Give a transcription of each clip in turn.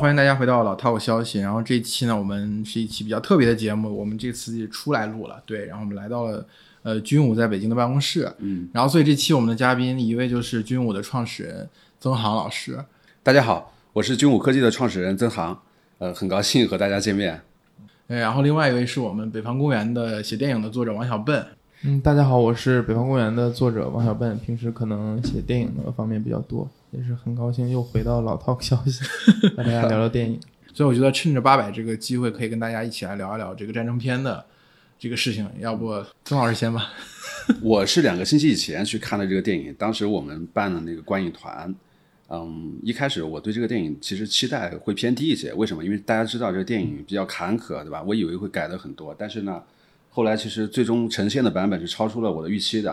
欢迎大家回到老套消息。然后这一期呢，我们是一期比较特别的节目，我们这次出来录了，对，然后我们来到了呃军武在北京的办公室，嗯，然后所以这期我们的嘉宾一位就是军武的创始人曾航老师，大家好，我是军武科技的创始人曾航，呃，很高兴和大家见面。呃，然后另外一位是我们北方公园的写电影的作者王小笨，嗯，大家好，我是北方公园的作者王小笨，平时可能写电影的方面比较多，也是很高兴又回到老 talk 消息，和大家聊聊电影。所以我觉得趁着八百这个机会，可以跟大家一起来聊一聊这个战争片的这个事情。要不曾老师先吧？我是两个星期以前去看的这个电影，当时我们办的那个观影团。嗯，一开始我对这个电影其实期待会偏低一些，为什么？因为大家知道这个电影比较坎坷，对吧？我以为会改的很多，但是呢，后来其实最终呈现的版本是超出了我的预期的。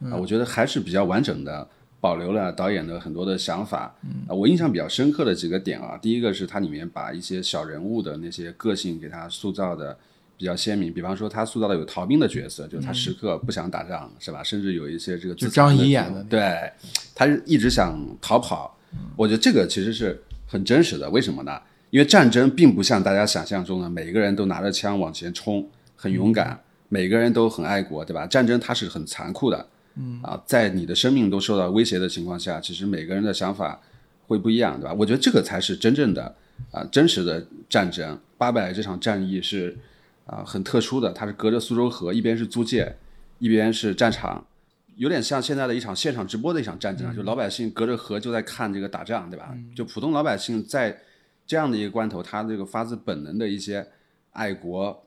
啊，我觉得还是比较完整的，保留了导演的很多的想法。啊，我印象比较深刻的几个点啊，第一个是它里面把一些小人物的那些个性给他塑造的比较鲜明，比方说他塑造的有逃兵的角色，就是他时刻不想打仗，是吧？甚至有一些这个就张仪演的对，他是一直想逃跑。我觉得这个其实是很真实的，为什么呢？因为战争并不像大家想象中的每个人都拿着枪往前冲，很勇敢，每个人都很爱国，对吧？战争它是很残酷的，嗯啊，在你的生命都受到威胁的情况下，其实每个人的想法会不一样，对吧？我觉得这个才是真正的啊真实的战争。八百这场战役是啊很特殊的，它是隔着苏州河，一边是租界，一边是战场。有点像现在的一场现场直播的一场战争啊，就老百姓隔着河就在看这个打仗，对吧？就普通老百姓在这样的一个关头，他这个发自本能的一些爱国，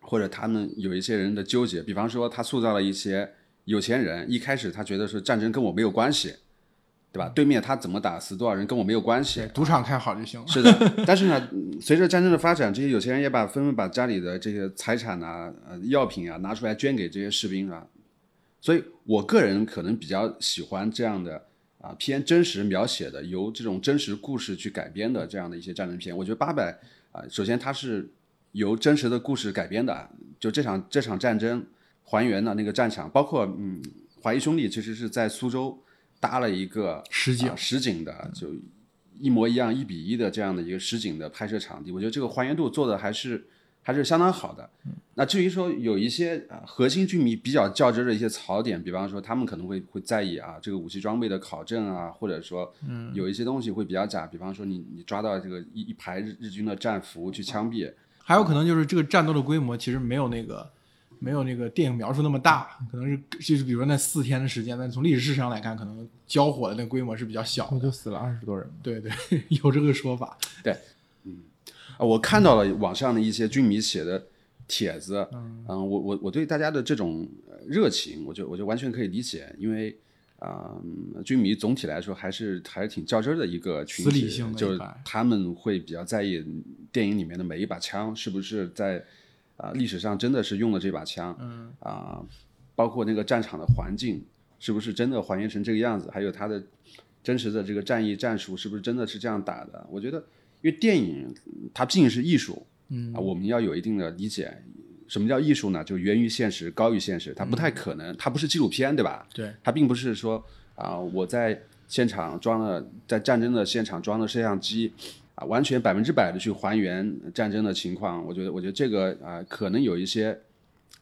或者他们有一些人的纠结，比方说他塑造了一些有钱人，一开始他觉得是战争跟我没有关系，对吧？对面他怎么打死多少人跟我没有关系，，赌场开好就行了。是的，但是呢，嗯随着战争的发展，这些有钱人也把纷纷把家里的这些财产啊、呃药品啊拿出来捐给这些士兵啊，所以我个人可能比较喜欢这样的啊偏真实描写的，由这种真实故事去改编的这样的一些战争片。我觉得八百啊，首先它是由真实的故事改编的，就这场这场战争还原了那个战场，包括嗯，华谊兄弟其实是在苏州搭了一个实景。啊实景的，就一模一样一比一的这样的一个实景的拍摄场地，我觉得这个还原度做的还是还是相当好的。那至于说有一些啊核心军迷比较较真的一些槽点，比方说他们可能会会在意啊这个武器装备的考证啊，或者说有一些东西会比较假，比方说你你抓到这个一一排日日军的战俘去枪毙，还有可能就是这个战斗的规模其实没有那个没有那个电影描述那么大，可能是就是比如说那四天的时间，但从历史事实上来看，可能交火的那个规模是比较小就死了二十多人，对对，有这个说法。啊，我看到了网上的一些军迷写的帖子，嗯，我我我对大家的这种呃热情，我就我就完全可以理解，因为啊、嗯军迷总体来说还是还是挺较真儿的一个群体，理性的就是他们会比较在意电影里面的每一把枪是不是在啊、历史上真的是用了这把枪，嗯啊、包括那个战场的环境是不是真的还原成这个样子，还有它的真实的这个战役战术是不是真的是这样打的？我觉得，因为电影它毕竟是艺术，嗯啊，我们要有一定的理解。什么叫艺术呢？就源于现实，高于现实，它不太可能，它不是纪录片，对吧？对，它并不是说啊、我在现场装了，在战争的现场装了摄像机，啊，完全百分之百的去还原战争的情况。我觉得，我觉得这个啊、可能有一些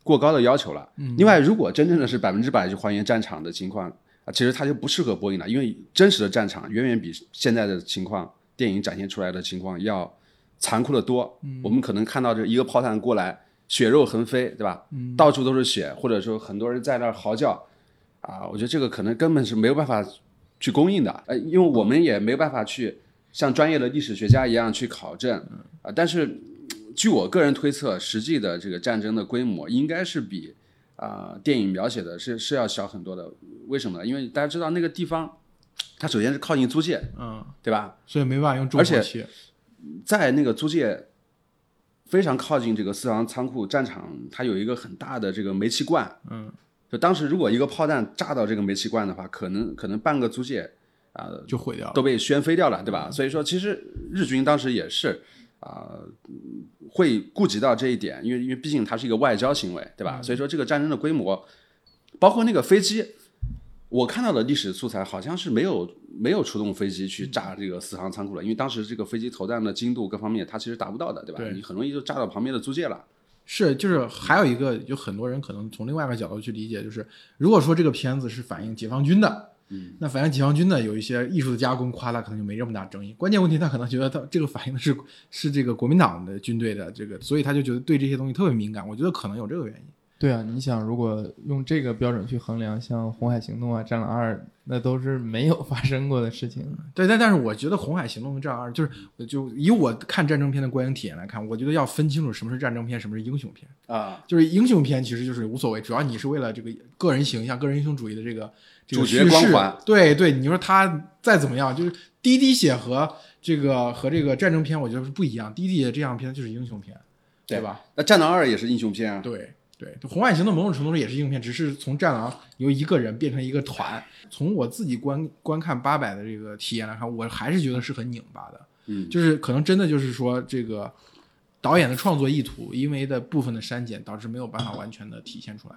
过高的要求了。嗯另外，如果真正的是百分之百去还原战场的情况啊，其实它就不适合播映了，因为真实的战场远远比现在的情况电影展现出来的情况要残酷的多。嗯我们可能看到这一个炮弹过来，血肉横飞，对吧？嗯到处都是血，或者说很多人在那儿嚎叫，啊，我觉得这个可能根本是没有办法去供应的，呃，因为我们也没有办法去像专业的历史学家一样去考证，啊，但是嗯据我个人推测，实际的这个战争的规模应该是比啊、电影描写的是是要小很多的。为什么呢？因为大家知道那个地方，它首先是靠近租界，嗯，对吧？所以没办法用重而且。在那个租界非常靠近这个四行仓库战场，它有一个很大的这个煤气罐。嗯，就当时如果一个炮弹炸到这个煤气罐的话，可能可能半个租界啊、就毁掉了。都被掀飞掉了，对吧？所以说，其实日军当时也是啊、嗯会顾及到这一点，因为因为毕竟它是一个外交行为，对吧？所以说这个战争的规模，包括那个飞机，我看到的历史素材好像是没有没有出动飞机去炸这个四行仓库了，因为当时这个飞机投弹的精度各方面它其实达不到的，对吧？对你很容易就炸到旁边的租界了。是，就是还有一个，有很多人可能从另外一个角度去理解，就是如果说这个片子是反映解放军的，嗯，那反映解放军呢有一些艺术的加工夸大，可能就没这么大争议。关键问题他可能觉得他这个反映的是 是这个国民党的军队的这个，所以他就觉得对这些东西特别敏感。我觉得可能有这个原因。对啊，你想，如果用这个标准去衡量，像《红海行动》啊、《战狼二》，那都是没有发生过的事情。对，但但是我觉得《红海行动》跟《战狼二》，就是就以我看战争片的观影体验来看，我觉得要分清楚什么是战争片，什么是英雄片。啊，就是英雄片其实就是无所谓，主要你是为了这个个人形象、个人英雄主义的这个这个主角叙事光环。对对，你说他再怎么样，就是滴滴血和这个和这个战争片，我觉得是不一样。滴滴血这样片就是英雄片，对吧？那《战狼二》也是英雄片啊。对对，红海行动某种程度上也是英雄片，只是从战狼由一个人变成一个团。从我自己观观看八百的这个体验来看，我还是觉得是很拧巴的。嗯，就是可能真的就是说这个导演的创作意图，因为的部分的删减，导致没有办法完全的体现出来。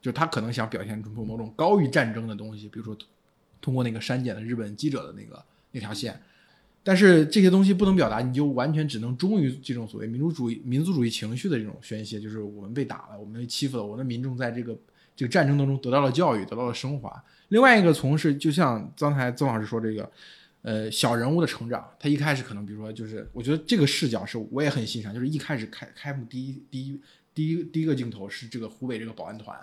就他可能想表现出某种高于战争的东西，比如说通过那个删减的日本记者的那个那条线，但是这些东西不能表达，你就完全只能忠于这种所谓民族主义、民族主义情绪的这种宣泄，就是我们被打了，我们被欺负了，我们的民众在这个这个战争当中得到了教育，得到了升华。另外一个从事，就像刚才曾老师说这个，呃，小人物的成长，他一开始可能比如说就是，我觉得这个视角是我也很欣赏，就是一开始开开幕第一第一第一第一个镜头是这个湖北这个保安团，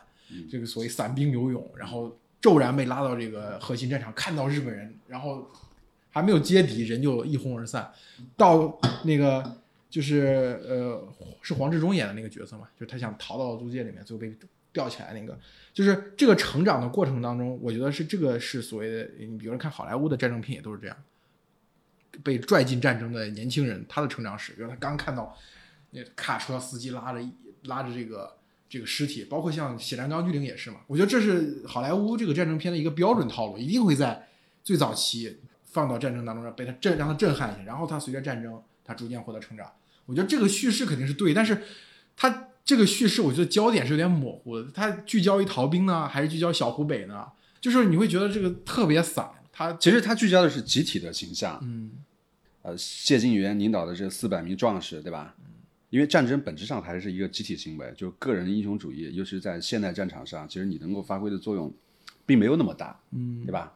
这个所谓散兵游勇，然后骤然被拉到这个核心战场，看到日本人，然后还没有接敌，人就一哄而散，到那个就是呃是黄志忠演的那个角色嘛，就是他想逃到租界里面，最后被吊起来那个，就是这个成长的过程当中，我觉得是这个是所谓的，你比如说看好莱坞的战争片也都是这样，被拽进战争的年轻人，他的成长史，比如他刚看到那卡车司机拉着拉着这个这个尸体，包括像《血战钢锯岭》也是嘛，我觉得这是好莱坞这个战争片的一个标准套路，一定会在最早期放到战争当中，让被他震让他震撼一下，然后他随着战争，他逐渐获得成长。我觉得这个叙事肯定是对，但是他这个叙事，我觉得焦点是有点模糊的。他聚焦于逃兵呢，还是聚焦小湖北呢？就是你会觉得这个特别散。他其实他聚焦的是集体的形象。嗯，呃，谢晋元领导的这四百名壮士，对吧？因为战争本质上还是一个集体行为，就是个人英雄主义，尤其是在现代战场上，其实你能够发挥的作用，并没有那么大，嗯，对吧？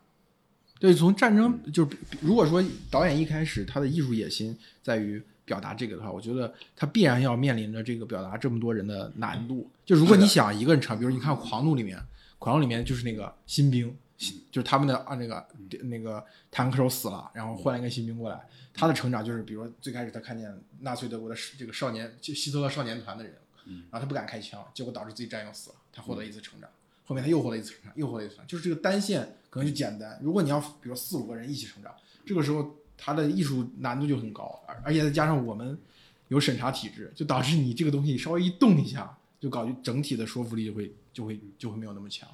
对，从战争就是如果说导演一开始他的艺术野心在于表达这个的话，我觉得他必然要面临着这个表达这么多人的难度。就如果你想一个人唱，比如你看《狂怒》里面，《狂怒》里面就是那个新兵，就是他们的啊那个那个坦克手死了，然后换了一个新兵过来，他的成长就是，比如说最开始他看见纳粹德国的这个少年就希特勒少年团的人，然后他不敢开枪，结果导致自己战友死了，他获得一次成长。后面他又获得一次成长，又获得一次成长，就是这个单线可能就简单。如果你要比如四五个人一起成长，这个时候他的艺术难度就很高，而而且再加上我们有审查体制，就导致你这个东西稍微一动一下，就搞整体的说服力就会就会就会没有那么强。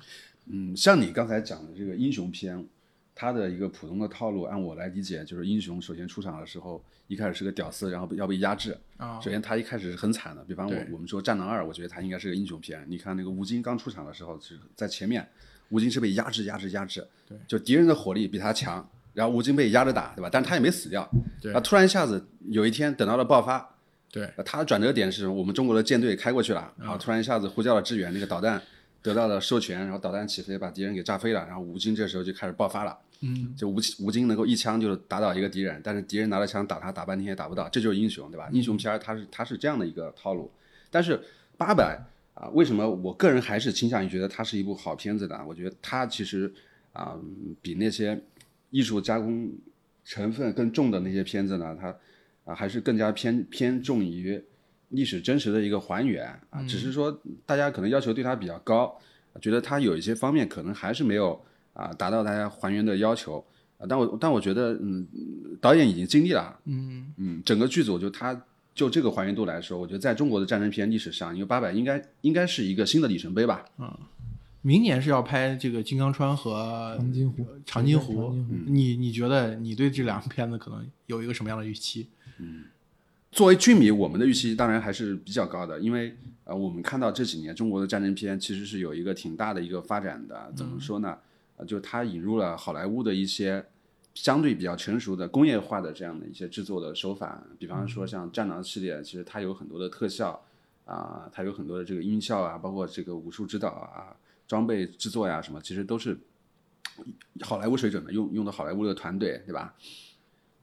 嗯，像你刚才讲的这个英雄片，它的一个普通的套路，按我来理解，就是英雄首先出场的时候，一开始是个屌丝，然后要被压制。啊首先他一开始是很惨的，比方我我们说《战狼二》，我觉得他应该是个英雄片。你看那个吴京刚出场的时候，是在前面，吴京是被压制、压制、压制，对，就敌人的火力比他强，然后吴京被压着打，对吧？但是他也没死掉，对然后突然一下子有一天等到了爆发，对呃他的转折点是我们中国的舰队开过去了，然后突然一下子呼叫了支援，那个导弹得到了授权，然后导弹起飞把敌人给炸飞了，然后吴京这时候就开始爆发了。嗯，就吴吴京能够一枪就打倒一个敌人，但是敌人拿着枪打他打半天也打不到，这就是英雄，对吧？英雄片儿它是他是这样的一个套路，但是八百啊，为什么？我个人还是倾向于觉得它是一部好片子呢？我觉得它其实啊、比那些艺术加工成分更重的那些片子呢，它啊还是更加偏偏重于历史真实的一个还原啊，只是说大家可能要求对它比较高，觉得它有一些方面可能还是没有啊达到大家还原的要求。啊，但我但我觉得，嗯，导演已经尽力了，嗯。嗯，整个剧组就他就这个还原度来说，我觉得在中国的战争片历史上，因为八佰应该应该是一个新的里程碑吧。嗯明年是要拍这个金刚川和长津湖长津湖你你觉得你对这两个片子可能有一个什么样的预期？嗯作为剧迷，我们的预期当然还是比较高的，因为呃，我们看到这几年中国的战争片其实是有一个挺大的一个发展的。怎么说呢？呃就是它引入了好莱坞的一些相对比较成熟的工业化的这样的一些制作的手法，比方说像《战狼》系列，其实它有很多的特效啊、它有很多的这个音效啊，包括这个武术指导啊、装备制作呀、什么，其实都是好莱坞水准的，用用的好莱坞的团队，对吧？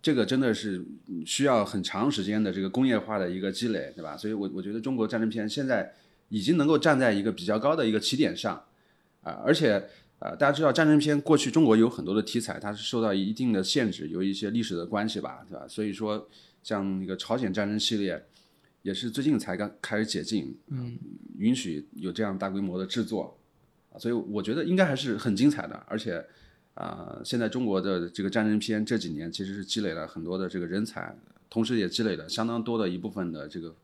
这个真的是嗯需要很长时间的这个工业化的一个积累，对吧？所以我我觉得中国战争片现在已经能够站在一个比较高的一个起点上，啊、而且呃，大家知道战争片过去中国有很多的题材，它是受到一定的限制，有一些历史的关系吧，对吧？所以说像那个朝鲜战争系列，也是最近才刚开始解禁，嗯，允许有这样大规模的制作，啊所以我觉得应该还是很精彩的，而且。啊、现在中国的这个战争片这几年其实是积累了很多的这个人才，同时也积累了相当多的一部分的这个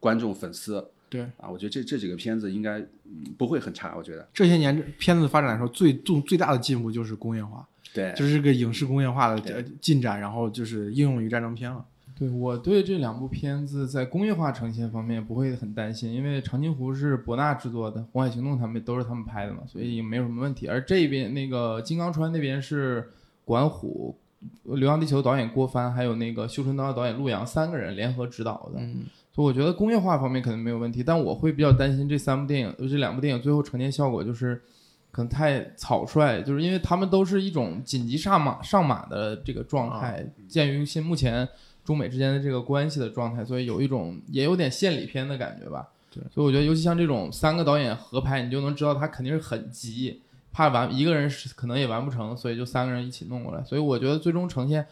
观众粉丝。对啊，我觉得这这几个片子应该嗯不会很差，我觉得。这些年片子发展来说，最重最大的进步就是工业化，对，就是这个影视工业化的呃进展，然后就是应用于战争片了。对我对这两部片子在工业化呈现方面不会很担心，因为《长津湖》是博纳制作的，《红海行动》他们都是他们拍的嘛，所以没有什么问题。而这边那个金刚川那边是管虎、《流浪地球》导演郭帆，还有那个《绣春刀》导演陆阳三个人联合执导的，嗯，所以我觉得工业化方面可能没有问题，但我会比较担心这三部电影，这两部电影最后呈现效果就是可能太草率，就是因为他们都是一种紧急上马上马的这个状态，鉴于现目前中美之间的这个关系的状态，所以有一种也有点献礼片的感觉吧。对，所以我觉得尤其像这种三个导演合拍，你就能知道他肯定是很急，怕完一个人是可能也完不成，所以就三个人一起弄过来。所以我觉得最终呈现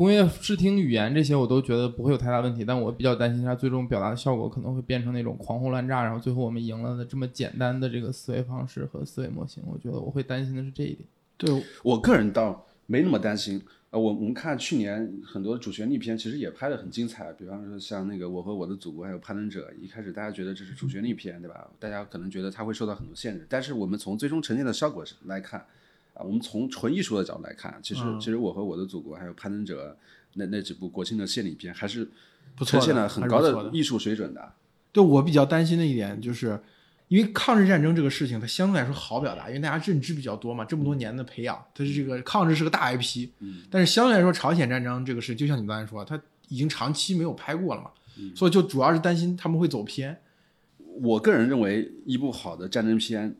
工业视听语言这些，我都觉得不会有太大问题。但我比较担心它最终表达的效果可能会变成那种狂轰滥炸，然后最后我们赢了的这么简单的这个思维方式和思维模型。我觉得我会担心的是这一点。对，我个人倒没那么担心。呃，我我们看去年很多主旋律片，其实也拍得很精彩，比方说像那个《我和我的祖国》还有《攀登者》，一开始大家觉得这是主旋律片，对吧？大家可能觉得它会受到很多限制，但是我们从最终呈现的效果来看，啊，我们从纯艺术的角度来看，其实、其实《我和我的祖国》还有《攀登者》那那几部国庆的献礼片，还是呈现了很高的艺术水准的。对我比较担心的一点就是，因为抗日战争这个事情，它相对来说好表达，因为大家认知比较多嘛，这么多年的培养，它是这个抗日是个大 IP，嗯，但是相对来说，朝鲜战争这个事，就像你刚才说，它已经长期没有拍过了嘛，所以就主要是担心他们会走偏。我个人认为，一部好的战争片，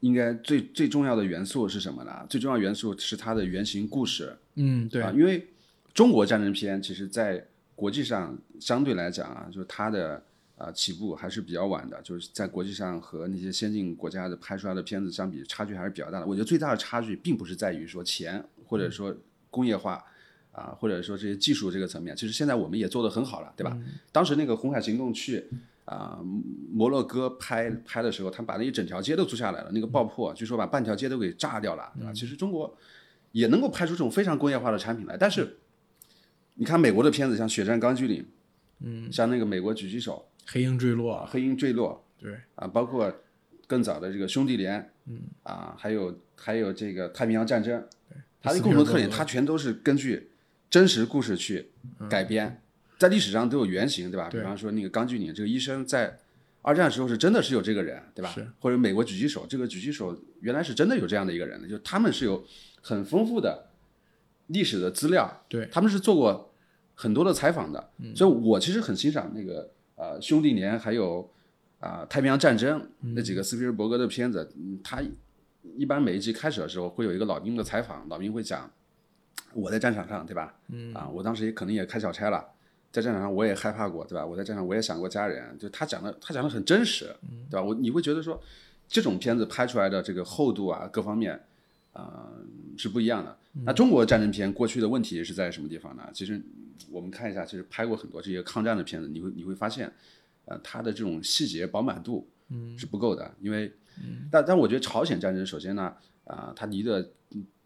应该最最重要的元素是什么呢？最重要元素是它的原型故事。嗯，对啊，，因为中国战争片其实在国际上相对来讲啊，就是它的啊、起步还是比较晚的，就是在国际上和那些先进国家的拍出来的片子相比，差距还是比较大的。我觉得最大的差距并不是在于说钱或者说工业化。啊，或者说这些技术这个层面，其实现在我们也做得很好了，对吧？当时那个红海行动去啊、摩洛哥拍拍的时候，他们把那一整条街都租下来了，那个爆破，据说把半条街都给炸掉了，对吧？其实中国也能够拍出这种非常工业化的产品来，但是你看美国的片子，像《血战钢锯岭》，嗯，像那个美国狙击手黑鹰坠啊，落，《黑鹰坠落对，》啊，包括更早的这个兄弟连，嗯，啊，还有还有这个太平洋战争，它的共同特点，它全都是根据真实故事去改编，在历史上都有原型，对吧？比方说那个钢锯岭这个医生在。二战时候是真的是有这个人，对吧？是或者美国狙击手，这个狙击手原来是真的有这样的一个人的，就他们是有很丰富的历史的资料，对，他们是做过很多的采访的，所以我其实很欣赏那个呃兄弟连还有啊、太平洋战争那几个斯皮尔伯格的片子，嗯，他一般每一集开始的时候会有一个老兵的采访，老兵会讲我在战场上，对吧？嗯，啊，我当时也可能也开小差了。在战场上我也害怕过，对吧？我在战场我也想过家人，就他讲的他讲的很真实，对吧？我你会觉得说这种片子拍出来的这个厚度啊，各方面啊、是不一样的。那中国战争片过去的问题是在什么地方呢？其实我们看一下，其实拍过很多这些抗战的片子，你会你会发现，呃，它的这种细节饱满度是不够的，因为，但但我觉得朝鲜战争首先呢，啊、它离得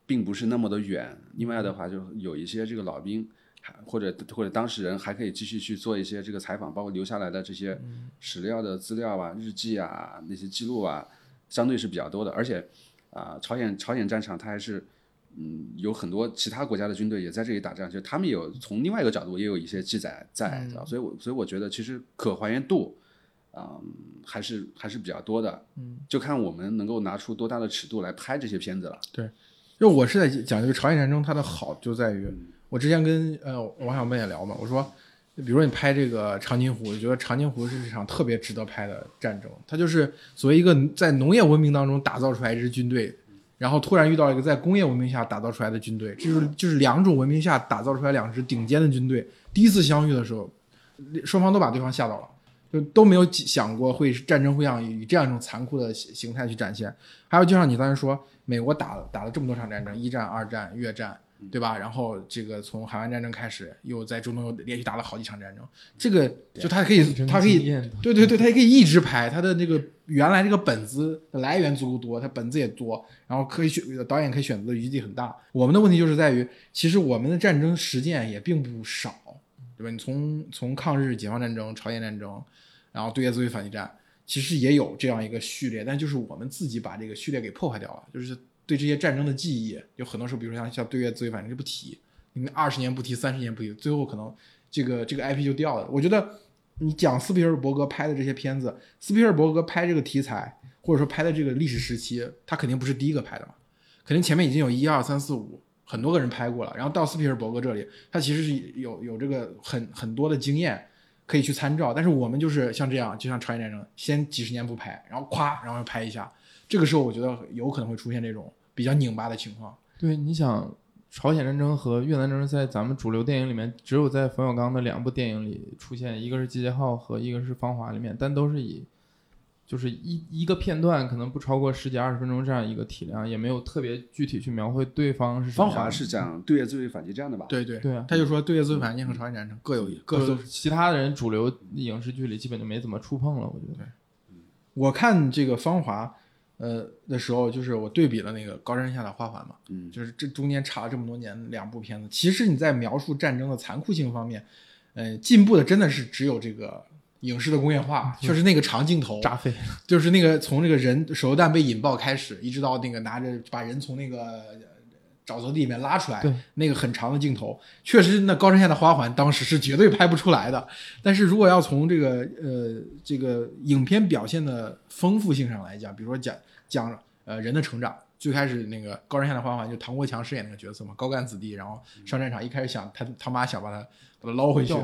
并不是那么的远，另外的话就有一些这个老兵。还或者或者当事人还可以继续去做一些这个采访，包括留下来的这些史料的资料啊、日记啊、那些记录啊，相对是比较多的。而且啊、朝鲜朝鲜战场它还是嗯有很多其他国家的军队也在这里打仗，就他们有从另外一个角度也有一些记载在，所以我所以我觉得其实可还原度啊、还是还是比较多的，嗯，就看我们能够拿出多大的尺度来拍这些片子了。对就我是在讲这个朝鲜战争，它的好就在于，我之前跟呃王小闷也聊嘛，我说，比如说你拍这个长津湖，我觉得长津湖是一场特别值得拍的战争，它就是作为一个在农业文明当中打造出来一支军队，然后突然遇到一个在工业文明下打造出来的军队，就是就是两种文明下打造出来两支顶尖的军队，第一次相遇的时候，双方都把对方吓到了。就都没有想过会战争会像以这样一种残酷的形形态去展现。还有，就像你刚才说，美国打打了这么多场战争，一战、二战、越战，对吧？然后这个从海湾战争开始，又在中东又连续打了好几场战争。这个就他可以，他可以，对对对，他也可以一直拍。他的那个原来这个本子的来源足够多，他本子也多，然后可以选导演可以选择的余地很大。我们的问题就是在于，其实我们的战争实践也并不少。对吧？你从从抗日、解放战争、朝鲜战争，然后对越自卫反击战，其实也有这样一个序列，但就是我们自己把这个序列给破坏掉了。就是对这些战争的记忆，有很多时候，比如说像像对越自卫反击就不提，你二十年不提，三十年不提，最后可能这个这个 IP 就掉了。我觉得你讲斯皮尔伯格拍的这些片子，斯皮尔伯格拍这个题材，或者说拍的这个历史时期，他肯定不是第一个拍的嘛，肯定前面已经有一二三四五。很多个人拍过了，然后到斯皮尔伯格这里，他其实是有有这个很很多的经验可以去参照。但是我们就是像这样，就像朝鲜战争，先几十年不拍，然后咵，然后拍一下。这个时候，我觉得有可能会出现这种比较拧巴的情况。对，你想，朝鲜战争和越南战争在咱们主流电影里面，只有在冯小刚的两部电影里出现，一个是《集结号》和一个是《芳华》里面，但都是以。就是一一个片段可能不超过十几二十分钟这样一个体量，也没有特别具体去描绘对方是。芳华是讲对越自卫反击战的吧？对对对啊，他就说对越自卫反击和朝鲜战争各有各。其他的人主流影视剧里基本就没怎么触碰了，我觉得。我看这个芳华，呃的时候，就是我对比了那个高山下的花环嘛，嗯，就是这中间差了这么多年两部片子，其实你在描述战争的残酷性方面，呃，进步的真的是只有这个。影视的工业化，确实那个长镜头，炸飞，就是那个从这个人手榴弹被引爆开始，一直到那个拿着把人从那个沼泽地里面拉出来，那个很长的镜头，确实那高山下的花环当时是绝对拍不出来的。但是如果要从这个呃这个影片表现的丰富性上来讲，比如说讲讲呃人的成长，最开始那个高山下的花环就唐国强饰演那个角色嘛，高干子弟，然后上战场一开始想他他妈想把他。把他捞回去，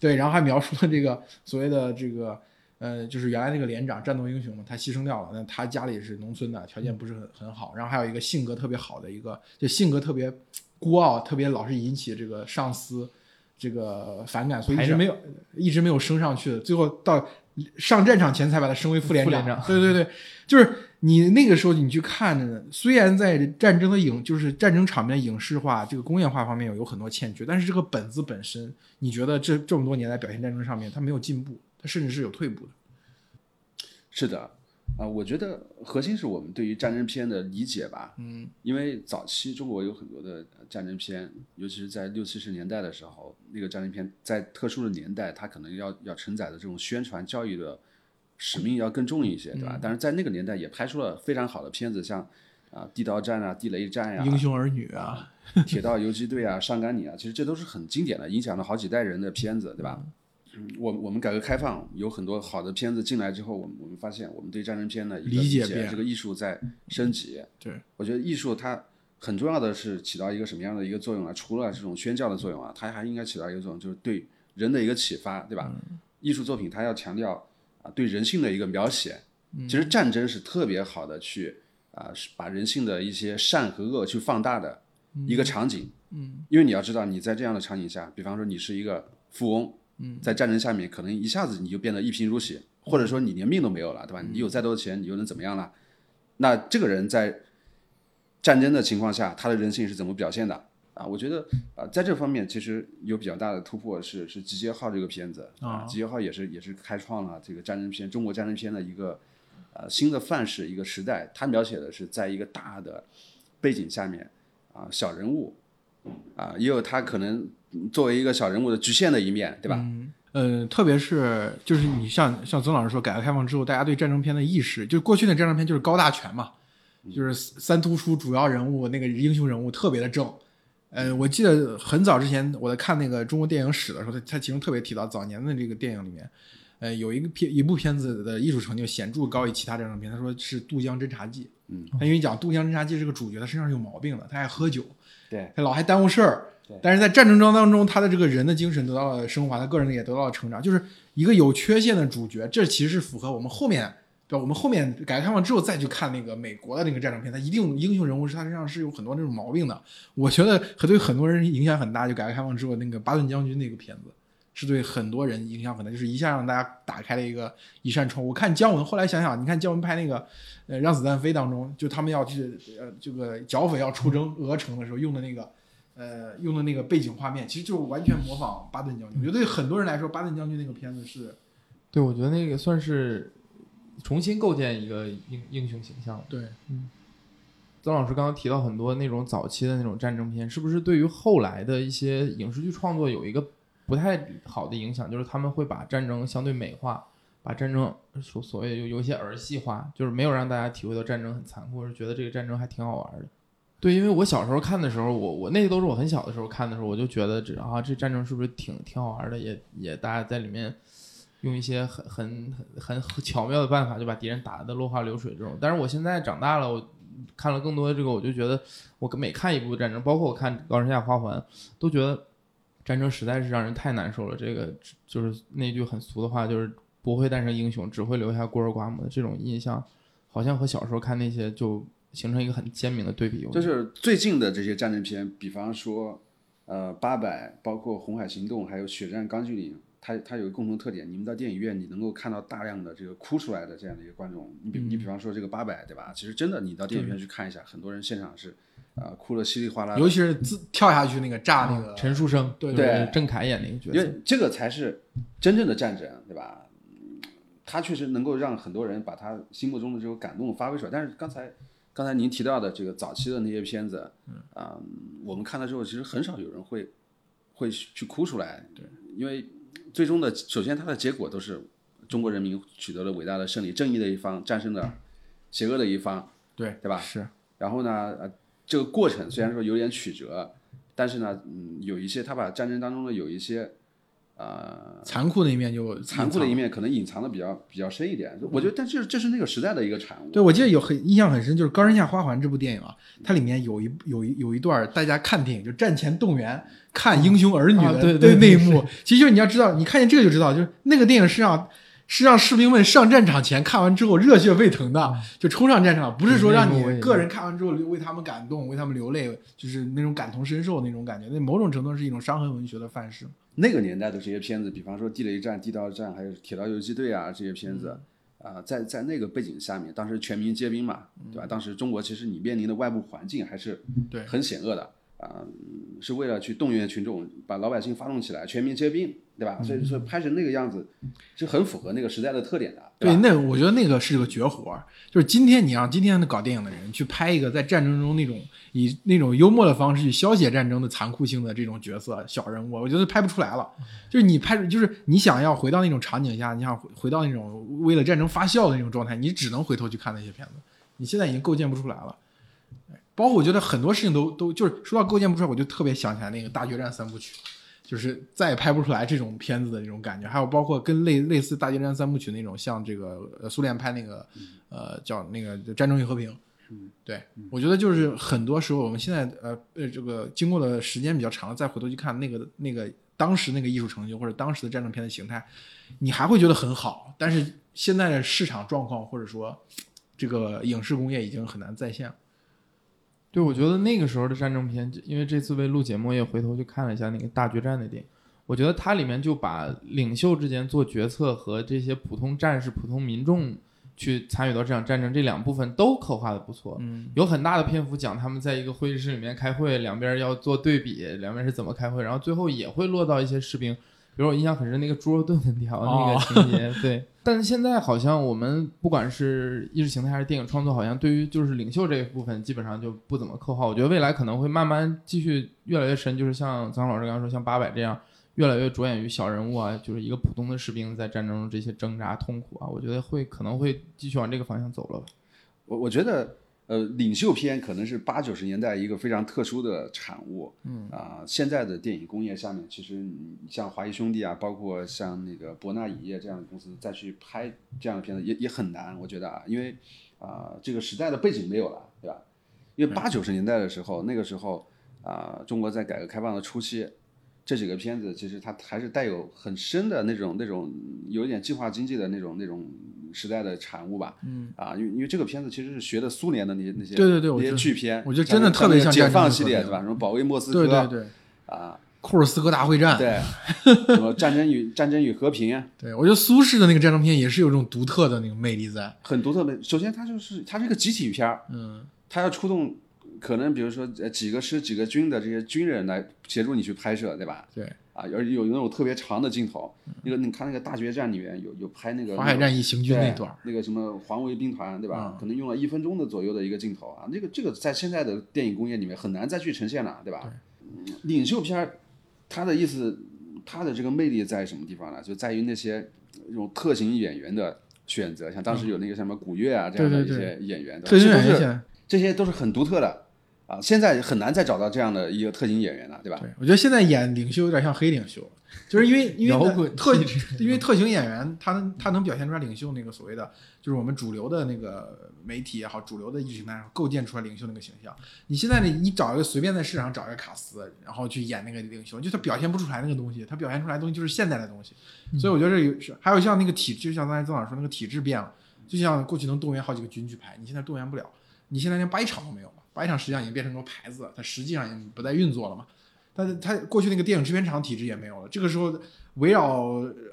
对，然后还描述了这个所谓的这个，呃，就是原来那个连长战斗英雄嘛，他牺牲掉了，那他家里是农村的，条件不是很很好，然后还有一个性格特别好的一个，就性格特别孤傲，特别老是引起这个上司这个反感，所以一直没有一直没有升上去，最后到上战场前才把他升为副连长。对对对，就是。你那个时候你去看，虽然在战争的影就是战争场面影视化、这个工业化方面有有很多欠缺，但是这个本子本身，你觉得这这么多年来表现战争上面，它没有进步，它甚至是有退步的。是的，啊，我觉得核心是我们对于战争片的理解吧。嗯，因为早期中国有很多的战争片，尤其是在六七十年代的时候，那个战争片在特殊的年代，它可能要要承载的这种宣传教育的。使命要更重一些，对吧？但是在那个年代也拍出了非常好的片子，像啊地道战啊、地雷战呀、英雄儿女啊、铁道游击队啊、上甘岭啊，其实这都是很经典的，影响了好几代人的片子，对吧？嗯，我我们改革开放有很多好的片子进来之后，我们我们发现我们对战争片的理解，这个艺术在升级。对，我觉得艺术它很重要的是起到一个什么样的一个作用啊？除了这种宣教的作用啊，它还应该起到一个作用，就是对人的一个启发，对吧？艺术作品它要强调啊。对人性的一个描写，其实战争是特别好的去啊，把人性的一些善和恶去放大的一个场景。嗯，因为你要知道，你在这样的场景下，比方说你是一个富翁，嗯，在战争下面可能一下子你就变得一贫如洗，或者说你连命都没有了，对吧？你有再多的钱，你又能怎么样呢？那这个人在战争的情况下，他的人性是怎么表现的？啊，我觉得啊，在这方面其实有比较大的突破，是是《集结号》这个片子啊，《集结号》也是也是开创了这个战争片中国战争片的一个呃新的范式，一个时代。它描写的是在一个大的背景下面啊，小人物啊，也有他可能作为一个小人物的局限的一面，对吧？嗯，呃，特别是就是你像像曾老师说，改革开放之后，大家对战争片的意识，就过去的战争片就是高大全嘛，就是三突出主要人物那个英雄人物特别的正。呃，我记得很早之前我在看那个中国电影史的时候，他他其中特别提到早年的这个电影里面，呃，有一个片一部片子的艺术成就显著高于其他战争片，他说是《渡江侦察记》。嗯，他因为讲渡江侦察记这个主角，他身上是有毛病的，他爱喝酒，对，他老还耽误事儿对。但是在战争中当中，他的这个人的精神得到了升华，他个人也得到了成长，就是一个有缺陷的主角。这其实是符合我们后面，对吧？我们后面改革开放之后再去看那个美国的那个战争片，他一定英雄人物是他身上是有很多那种毛病的。我觉得和对很多人影响很大，就改革开放之后那个巴顿将军那个片子。是对很多人影响很大，就是一下让大家打开了一个一扇窗。我看姜文，后来想想，你看姜文拍那个呃《让子弹飞》当中，就他们要去呃这个剿匪要出征鹅城的时候用的那个呃用的那个背景画面，其实就完全模仿巴顿将军。我觉得对很多人来说，巴顿将军那个片子是对，我觉得那个算是重新构建一个英英雄形象。对嗯曾老师刚刚提到很多那种早期的那种战争片，是不是对于后来的一些影视剧创作有一个不太好的影响？就是他们会把战争相对美化，把战争所所谓有有一些儿戏化，就是没有让大家体会到战争很残酷，是觉得这个战争还挺好玩的。对，因为我小时候看的时候，我我那些都是我很小的时候看的时候，我就觉得这啊这战争是不是挺挺好玩的，也也大家在里面用一些很很很很巧妙的办法就把敌人打得落花流水这种。但是我现在长大了，我看了更多的这个，我就觉得我每看一部战争，包括我看《高山下花环》，都觉得战争实在是让人太难受了。这个就是那句很俗的话，就是不会诞生英雄，只会留下孤儿寡母的这种印象，好像和小时候看那些就形成一个很鲜明的对比。就是最近的这些战争片，比方说，呃，八百，包括红海行动，还有血战钢锯岭，它它有个共同特点，你们到电影院你能够看到大量的这个哭出来的这样的一个观众。你比你比方说这个八百，对吧？其实真的你到电影院去看一下，很多人现场是，呃，哭的稀里哗啦。尤其是自跳下去那个炸那个陈书生，对对郑恺演那个角色，因为这个才是真正的战争，对吧？他确实能够让很多人把他心目中的这种感动发挥出来。但是刚才刚才您提到的这个早期的那些片子，啊、我们看了之后，其实很少有人会会去哭出来。对，因为最终的首先它的结果都是中国人民取得了伟大的胜利，正义的一方战胜了邪恶的一方，对对吧？是然后呢，呃，这个过程虽然说有点曲折，但是呢，嗯，有一些他把战争当中的有一些，呃，残酷的一面就残酷的一面。可能隐藏的比较比较深一点。我觉得，但是这是那个时代的一个产物。对，我记得有很印象很深，就是《高山下花环》这部电影啊，它里面有一有一有一段大家看电影就战前动员看英雄儿女的、啊对对那一幕，其实就是你要知道，你看见这个就知道，就是那个电影是让是让士兵们上战场前看完之后热血沸腾的，就冲上战场，不是说让你个人看完之后为他们感动、为他们流泪，就是那种感同身受那种感觉，那某种程度是一种伤痕文学的范式。那个年代的这些片子，比方说《地雷战》《地道战》，还有《铁道游击队》啊这些片子，啊、在在那个背景下面，当时全民皆兵嘛，对吧？当时中国其实你面临的外部环境还是对。很险恶的啊、嗯是为了去动员群众，把老百姓发动起来，全民皆兵，对吧？所以说拍成那个样子，是很符合那个时代的特点的，对，吧？那我觉得那个是个绝活儿，就是今天你让今天的搞电影的人去拍一个在战争中那种以那种幽默的方式去消解战争的残酷性的这种角色小人物，我觉得拍不出来了。就是你拍，就是你想要回到那种场景下，你想回回到那种为了战争发笑的那种状态，你只能回头去看那些片子，你现在已经构建不出来了。包括我觉得很多事情都都就是说到构建不出来，我就特别想起来那个大决战三部曲，就是再也拍不出来这种片子的那种感觉。还有包括跟类类似大决战三部曲那种，像这个呃苏联拍那个呃叫那个《战争与和平》。对，我觉得就是很多时候我们现在呃呃这个经过的时间比较长了，再回头去看那个那个当时那个艺术成就或者当时的战争片的形态，你还会觉得很好。但是现在的市场状况或者说这个影视工业已经很难再现了。对，我觉得那个时候的战争片，因为这次为录节目也回头去看了一下那个大决战的电影，我觉得它里面就把领袖之间做决策和这些普通战士、普通民众去参与到这场战争这两部分都刻画的不错。嗯，有很大的篇幅讲他们在一个会议室里面开会，两边要做对比，两边是怎么开会，然后最后也会落到一些士兵，比如我印象很深那个猪肉炖粉条那个情节，对。但是现在好像我们不管是意识形态还是电影创作，好像对于就是领袖这一部分基本上就不怎么刻画。我觉得未来可能会慢慢继续越来越深，就是像张老师刚刚说，像八佰这样。越来越着眼于小人物啊，就是一个普通的士兵在战争中这些挣扎痛苦啊，我觉得会可能会继续往这个方向走了吧。我我觉得，呃，领袖片可能是八九十年代一个非常特殊的产物。嗯啊、现在的电影工业下面，其实你像华谊兄弟啊，包括像那个博纳影业这样的公司再去拍这样的片子也也很难，我觉得啊，因为啊、这个时代的背景没有了，对吧？因为八九十年代的时候，那个时候啊、中国在改革开放的初期，这几个片子其实它还是带有很深的那种那种有一点计划经济的那种那种时代的产物吧。嗯啊，因为因为这个片子其实是学的苏联的那些那些对对对我那些巨片，我觉得真的特别像解放系列，革命对吧？什么保卫莫斯科，对对对，啊，库尔斯克大会战，对，什么战争与战争与和平啊，对我觉得苏式的那个战争片也是有这种独特的那个魅力在。很独特的。首先，它就是它是一个集体片儿，嗯，它要出动可能比如说呃几个师几个军的这些军人来协助你去拍摄，对吧？对，啊，而有那种特别长的镜头，那个你看那个大决战里面有有拍那个淮海战役行军那段那个什么黄维兵团，对吧？嗯可能用了一分钟的左右的一个镜头啊，那个这个在现在的电影工业里面很难再去呈现了，对吧？嗯领袖片儿，它的意思，它的这个魅力在什么地方呢？就在于那些这种特型演员的选择，像当时有那个什么古月啊这样的一些演员，这都是这些都是很独特的啊，现在很难再找到这样的一个特型演员了，对吧？对，我觉得现在演领袖有点像黑领袖，就是因为因为特因为特型演员他能他能表现出来领袖那个所谓的就是我们主流的那个媒体也好，主流的意识形态上构建出来领袖那个形象。你现在你你找一个随便在市场找一个卡斯，然后去演那个领袖，就他表现不出来那个东西，他表现出来的东西就是现代的东西。所以我觉得这有是还有像那个体，就像刚才曾老师说那个体制变了，就像过去能动员好几个军去拍，你现在动员不了，你现在连八一厂都没有白，厂实际上已经变成个牌子，它实际上也不再运作了嘛。但是它过去那个电影制片厂体制也没有了，这个时候围绕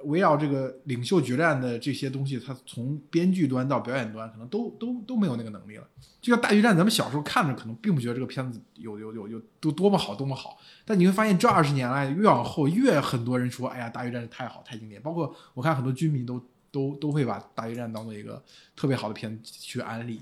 围绕这个领袖决战的这些东西，它从编剧端到表演端，可能都都都没有那个能力了。就像大决战，咱们小时候看着可能并不觉得这个片子有有有有多多么好多么好，但你会发现这二十年来越往后越很多人说，哎呀，大决战太好太经典，包括我看很多军迷都都都会把大决战当做一个特别好的片子去安利。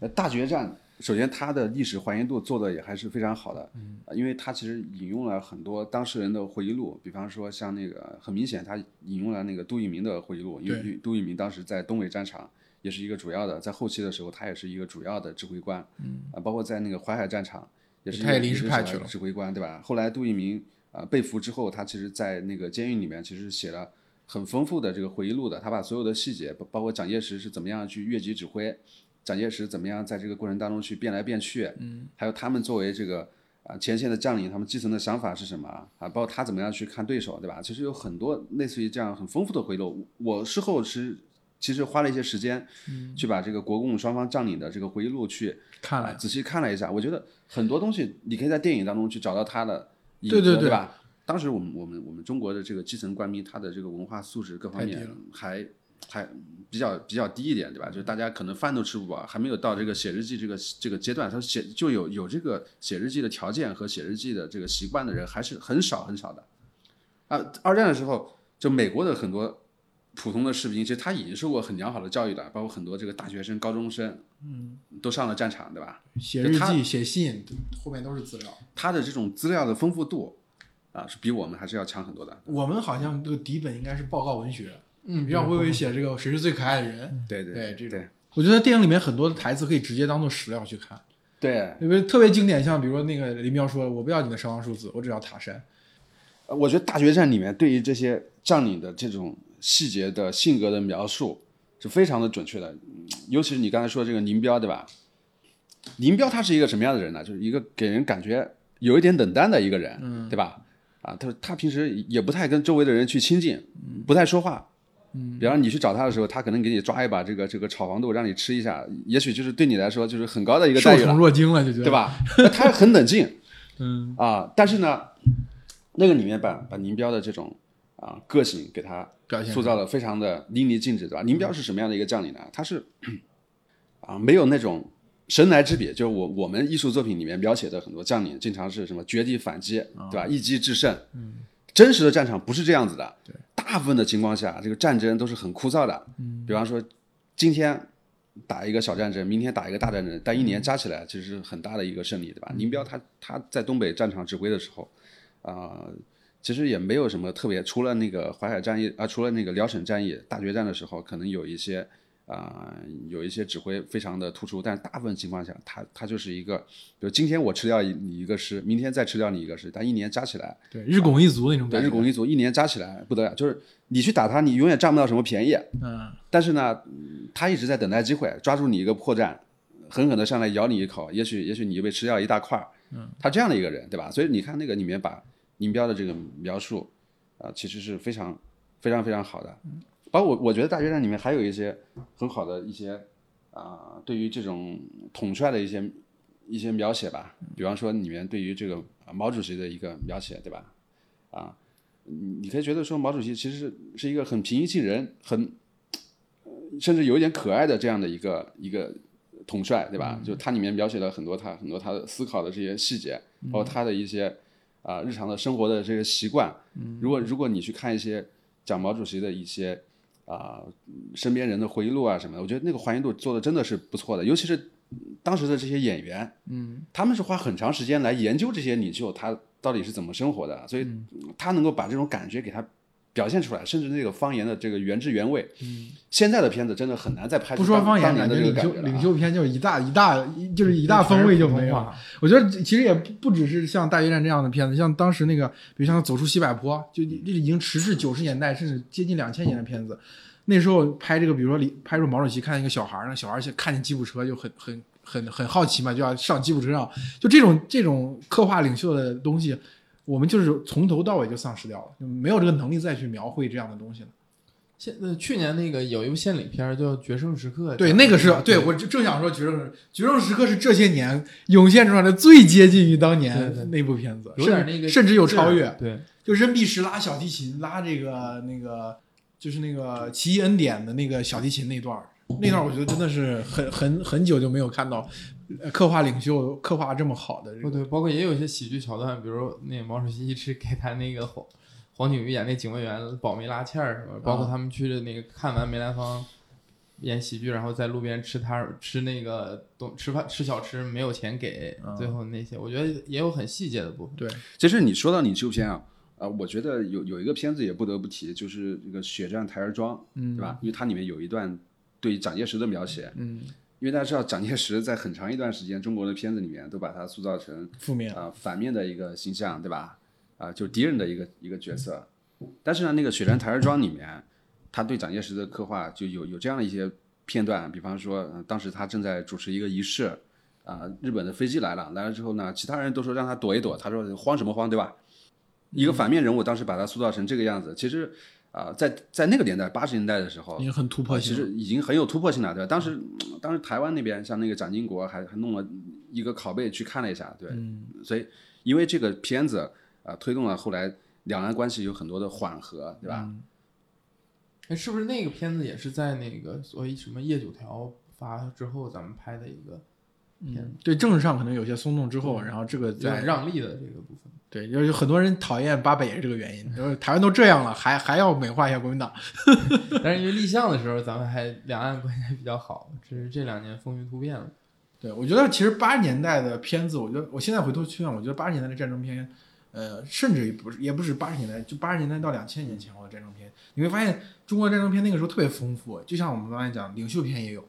呃，大决战首先它的历史还原度做的也还是非常好的，嗯，因为它其实引用了很多当事人的回忆录，比方说像那个很明显，他引用了那个杜聿明的回忆录，因为杜聿明当时在东北战场也是一个主要的，在后期的时候他也是一个主要的指挥官，嗯，啊，包括在那个淮海战场也是他也临时派去了指挥官，对吧？后来杜聿明啊、被俘之后，他其实在那个监狱里面其实写了。很丰富的这个回忆录的，他把所有的细节，包包括蒋介石是怎么样去越级指挥，蒋介石怎么样在这个过程当中去变来变去，嗯，还有他们作为这个啊、前线的将领，他们基层的想法是什么啊？包括他怎么样去看对手，对吧？其实有很多类似于这样很丰富的回忆录。我事后是其实花了一些时间，去把这个国共双方将领的这个回忆录去看了啊仔细看了一下，我觉得很多东西你可以在电影当中去找到他的影子，对对对对吧？当时我们我们我们中国的这个基层官兵，他的这个文化素质各方面还还比较比较低一点，对吧？就是大家可能饭都吃不饱，还没有到这个写日记这个这个阶段，他写就有有这个写日记的条件和写日记的这个习惯的人还是很少很少的。啊，二战的时候，就美国的很多普通的士兵，其实他已经受过很良好的教育的，包括很多这个大学生、高中生，嗯，都上了战场，对吧？写日记、写信，后面都是资料。他的这种资料的丰富度啊，是比我们还是要强很多的。我们好像这个底本应该是报告文学，嗯让微微写这个谁是最可爱的人。对对对这种我觉得电影里面很多的台词可以直接当做史料去看，对，因为特别经典，像比如说那个林彪说：“我不要你的伤亡数字，我只要塔山。呃我觉得大决战里面对于这些将领的这种细节的性格的描述是非常的准确的，嗯尤其是你刚才说这个林彪，对吧？林彪他是一个什么样的人呢？就是一个给人感觉有一点冷淡的一个人，嗯，对吧？啊，他他平时也不太跟周围的人去亲近，不太说话。嗯，比方你去找他的时候，他可能给你抓一把这个这个炒黄豆让你吃一下，也许就是对你来说就是很高的一个待遇了受宠，若惊了，就觉得对？吧？那他很冷静，嗯，啊，但是呢，那个里面把把林彪的这种啊个性给他塑造的非常的淋漓尽致，对吧？林彪是什么样的一个将领呢？他是啊，没有那种神来之笔，就是我我们艺术作品里面描写的很多将领，经常是什么绝地反击，对吧？一击制胜。嗯，真实的战场不是这样子的。对，大部分的情况下，这个战争都是很枯燥的。嗯，比方说今天。打一个小战争，明天打一个大战争，但一年加起来其实是很大的一个胜利，对吧？林彪他他在东北战场指挥的时候，啊、其实也没有什么特别，除了那个淮海战役啊、除了那个辽沈战役大决战的时候，可能有一些啊、有一些指挥非常的突出，但是大部分情况下，他他就是一个，比如今天我吃掉你一个师，明天再吃掉你一个师，但一年加起来，对，日拱一卒那种感觉。日拱一卒，一年加起来不得了，就是你去打他，你永远占不到什么便宜，嗯，但是呢，嗯他一直在等待机会，抓住你一个破绽，狠狠的上来咬你一口，也许也许你就被吃掉一大块儿，嗯，他这样的一个人，对吧？所以你看那个里面把宁彪的这个描述，啊、其实是非常非常非常好的，包括我我觉得大决战里面还有一些很好的一些啊、对于这种统帅的一些一些描写吧，比方说里面对于这个毛主席的一个描写，对吧？啊，你可以觉得说毛主席其实是一个很平易近人，很甚至有一点可爱的这样的一个一个统帅，对吧？就他里面描写了很多他很多他的思考的这些细节，包括他的一些啊、日常的生活的这个习惯。如果如果你去看一些讲毛主席的一些啊、身边人的回忆录啊什么的，我觉得那个还原度做的真的是不错的，尤其是当时的这些演员，嗯，他们是花很长时间来研究这些领袖他到底是怎么生活的，所以他能够把这种感觉给他表现出来，甚至那个方言的这个原汁原味。嗯，现在的片子真的很难再拍出不说方言，的这个觉领袖感觉了啊领袖片就是一大一大就是一大风味就没有。了。我觉得其实也不不只是像《大决战》这样的片子，像当时那个，比如像《走出西柏坡》，就这已经迟至九十年代甚至接近两千年的片子。那时候拍这个，比如说李拍出毛主席看见一个小孩儿，那小孩儿看见吉普车就很很很很好奇嘛，就要上吉普车上。就这种这种刻画领袖的东西，我们就是从头到尾就丧失掉了，就没有这个能力再去描绘这样的东西了。现呃去年那个有一部献礼片儿叫《决胜时刻》，对，那个是对我正正想说《决胜时决胜时刻》是这些年涌现出来的最接近于当年那部片子，有点那个甚至有超越。对，就任弼时拉小提琴，拉这个那个就是那个奇异恩典的那个小提琴那段儿，那段儿我觉得真的是很很很久就没有看到呃刻画领袖刻画这么好的这个。不对，包括也有一些喜剧桥段，比如那个毛主席一直给他那个黄黄景瑜演那警卫员保媒拉纤儿什么，包括他们去的那个看完梅兰芳演喜剧，然后在路边吃摊吃那个东吃饭吃小吃没有钱给，啊最后那些我觉得也有很细节的部分。对，其实你说到领袖片啊，啊、我觉得有有一个片子也不得不提，就是这个《血战台儿庄》，嗯，对吧？因为它里面有一段对蒋介石的描写，嗯，因为大家知道蒋介石在很长一段时间中国的片子里面都把他塑造成负面啊、反面的一个形象，对吧？啊、就敌人的一个一个角色。但是呢，那个《血战台儿庄》里面，他对蒋介石的刻画就有有这样的一些片段，比方说，呃当时他正在主持一个仪式，啊、日本的飞机来了，来了之后呢，其他人都说让他躲一躲，他说慌什么慌，对吧？一个反面人物当时把他塑造成这个样子，其实啊、在在那个年代，八十年代的时候已，经很突破啊，性了。其实已经很有突破性了，对吧？当时，嗯当时台湾那边像那个蒋经国还还弄了一个拷贝去看了一下，对，嗯所以因为这个片子啊、推动了后来两岸关系有很多的缓和，对吧？哎，是不是那个片子也是在那个所谓什么叶九条发之后咱们拍的一个对政治上可能有些松动之后，然后这个有点在让利的这个部分。对，就是有很多人讨厌八百也是这个原因，就是台湾都这样了，还还要美化一下国民党。但是因为立项的时候，咱们还两岸关系还比较好，只是这两年风云突变了。对，我觉得其实八十年代的片子，我觉得我现在回头去看，我觉得八十年代的战争片，呃，甚至于不是也不是八十年代，就八十年代到两千年前后的战争片，你会发现中国战争片那个时候特别丰富，就像我们刚才讲，领袖片也有，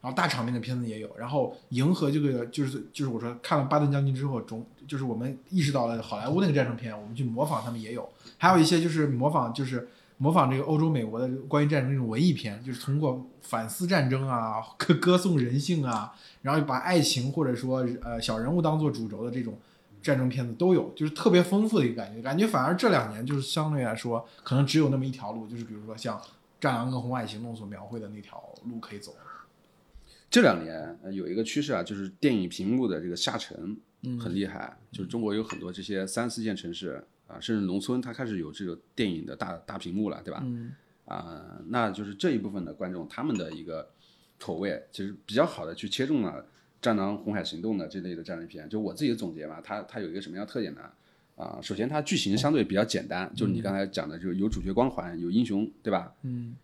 然后大场面的片子也有，然后迎合这个就是就是我说看了巴顿将军之后，中就是我们意识到了好莱坞那个战争片，我们去模仿他们也有，还有一些就是模仿就是。模仿这个欧洲、美国的关于战争这种文艺片，就是通过反思战争啊、歌歌颂人性啊，然后把爱情或者说呃小人物当做主轴的这种战争片子都有，就是特别丰富的一个感觉。感觉反而这两年就是相对来说，可能只有那么一条路，就是比如说像《战狼》跟《红海行动》所描绘的那条路可以走。这两年、呃有一个趋势啊，就是电影屏幕的这个下沉很厉害，就是中国有很多这些三四线城市啊，甚至农村，它开始有这个电影的大大屏幕了，对吧？嗯啊、那就是这一部分的观众他们的一个口味，其实比较好的去切中了《战狼》《红海行动》的这类的战争片。就我自己的总结嘛，它它有一个什么样的特点呢？啊、首先它剧情相对比较简单，就是你刚才讲的，就是有主角光环，有英雄，对吧？嗯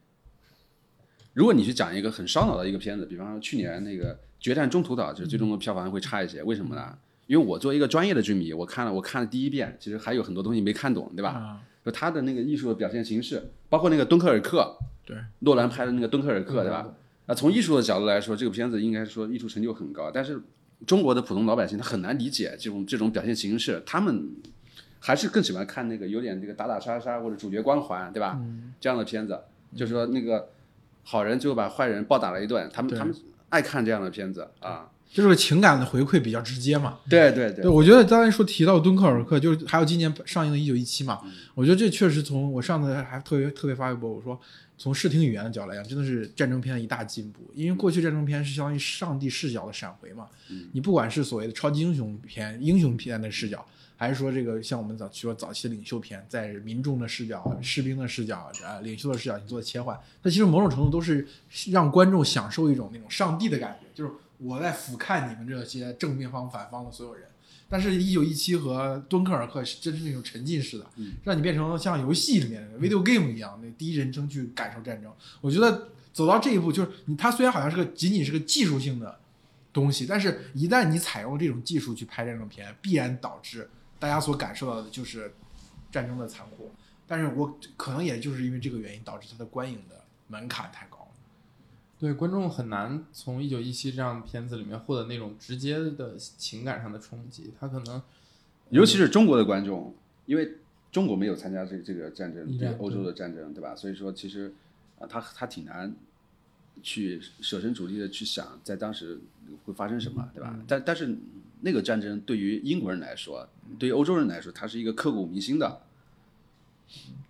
如果你去讲一个很烧脑的一个片子，比方说去年那个《决战中途岛》，就是最终的票房会差一些，为什么呢？因为我作为一个专业的剧迷，我看了我看了第一遍，其实还有很多东西没看懂，对吧？啊，就他的那个艺术的表现形式，包括那个敦刻尔克，对，诺兰拍的那个敦刻尔克，对吧？啊，从艺术的角度来说，这个片子应该说艺术成就很高，但是中国的普通老百姓他很难理解这种这种表现形式，他们还是更喜欢看那个有点这个打打杀杀或者主角光环，对吧？这样的片子，就是说那个好人最后把坏人暴打了一顿，他们他们爱看这样的片子啊。就是情感的回馈比较直接嘛。对对对，我觉得刚才说提到敦刻尔克，就是还有今年上映的《一九一七》嘛，我觉得这确实从我上次还特别特别发微博，我说从视听语言的角度来讲，真的是战争片的一大进步。因为过去战争片是相当于上帝视角的闪回嘛，你不管是所谓的超级英雄片、英雄片的视角，还是说这个像我们早说早期的领袖片，在民众的视角、士兵的视角、啊领袖的视角你做的切换，它其实某种程度都是让观众享受一种那种上帝的感觉，就是我在俯瞰你们这些正面方、反方的所有人。但是，一九一七和敦刻尔克是真是那种沉浸式的，让你变成像游戏里面的 video game 一样，那第一人称去感受战争。我觉得走到这一步，就是你它虽然好像是个仅仅是个技术性的东西，但是一旦你采用这种技术去拍战争片，必然导致大家所感受到的就是战争的残酷。但是我可能也就是因为这个原因，导致它的观影的门槛太高了。对观众很难从《一九一七》这样的片子里面获得那种直接的情感上的冲击，他可能尤其是中国的观众，因为中国没有参加这这个战争，一战这个欧洲的战争，对吧？所以说，其实啊，他他挺难去设身处地的去想，在当时会发生什么，对吧？但但是那个战争对于英国人来说，对于欧洲人来说，它是一个刻骨铭心的。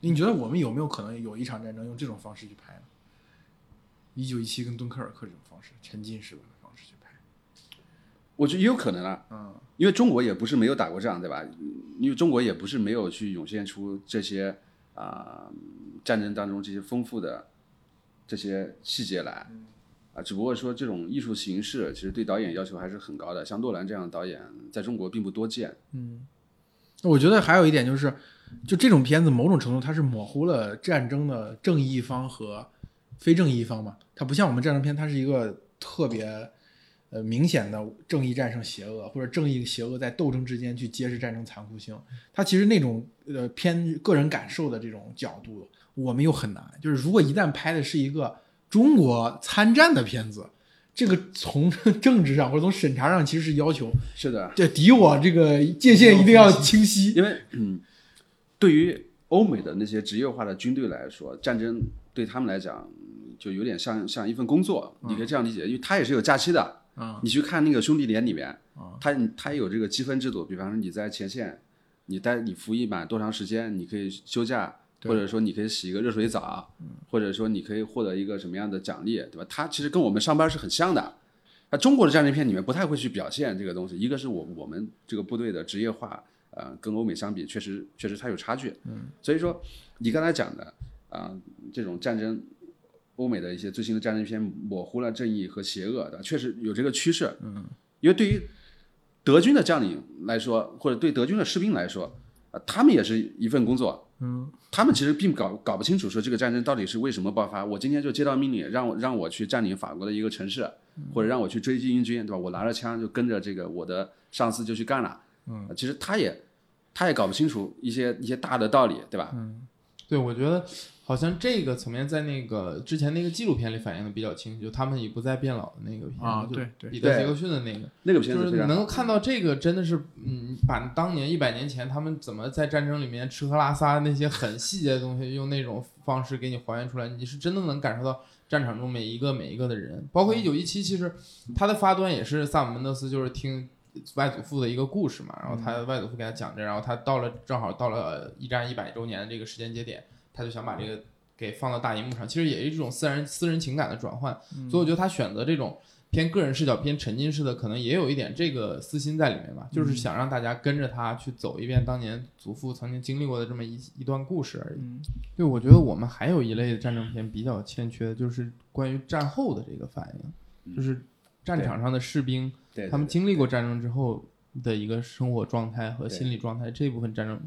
你觉得我们有没有可能有一场战争用这种方式去拍呢？一九一七跟敦刻尔克这种方式，沉浸式的方式去拍，我觉得也有可能啊，嗯，因为中国也不是没有打过仗，对吧？因为中国也不是没有去涌现出这些啊、战争当中这些丰富的这些细节来，啊，只不过说这种艺术形式其实对导演要求还是很高的，像诺兰这样的导演在中国并不多见。嗯我觉得还有一点就是，就这种片子某种程度它是模糊了战争的正义方和非正义方嘛，它不像我们战争片，它是一个特别呃明显的正义战胜邪恶，或者正义邪恶在斗争之间去揭示战争残酷性。它其实那种呃偏个人感受的这种角度，我们又很难。就是如果一旦拍的是一个中国参战的片子，这个从 政治上或者从审查上其实是要求，是的，这敌我这个界限一定要清晰。因为嗯，对于欧美的那些职业化的军队来说，战争对他们来讲就有点像像一份工作，你可以这样理解，因为他也是有假期的。嗯。你去看那个兄弟连里面，他他也有这个积分制度，比方说你在前线，你待你服役满多长时间，你可以休假，对或者说你可以洗一个热水澡，或者说你可以获得一个什么样的奖励，对吧？它其实跟我们上班是很像的。那中国的战争片里面不太会去表现这个东西，一个是我我们这个部队的职业化，呃，跟欧美相比，确实确实它有差距。嗯，所以说你刚才讲的啊、这种战争，欧美的一些最新的战争片模糊了正义和邪恶的，确实有这个趋势。嗯，因为对于德军的将领来说，或者对德军的士兵来说，啊、他们也是一份工作。嗯，他们其实并搞搞不清楚说这个战争到底是为什么爆发。我今天就接到命令，让我让我去占领法国的一个城市，或者让我去追击英军，对吧？我拿着枪就跟着这个我的上司就去干了。嗯，其实他也他也搞不清楚一些一些大的道理，对吧？嗯对，我觉得好像这个层面在那个之前那个纪录片里反映的比较清楚，就他们已不再变老的那个啊对对。对彼得杰克逊的那个，那个片就是子非常好能够看到这个真的是，嗯，把当年一百年前他们怎么在战争里面吃喝拉撒那些很细节的东西，用那种方式给你还原出来，你是真的能感受到战场中每一个每一个的人，包括一九一七，其实它的发端也是萨姆门德斯就是听。外祖父的一个故事嘛，然后他外祖父给他讲这，然后他到了正好到了一战一百周年的这个时间节点，他就想把这个给放到大荧幕上，其实也是一种私人私人情感的转换，所以我觉得他选择这种偏个人视角、偏沉浸式的，可能也有一点这个私心在里面吧，就是想让大家跟着他去走一遍当年祖父曾经经历过的这么一一段故事而已。对，我觉得我们还有一类的战争片比较欠缺的，就是关于战后的这个反应，就是战场上的士兵。他们经历过战争之后的一个生活状态和心理状态，这部分战争，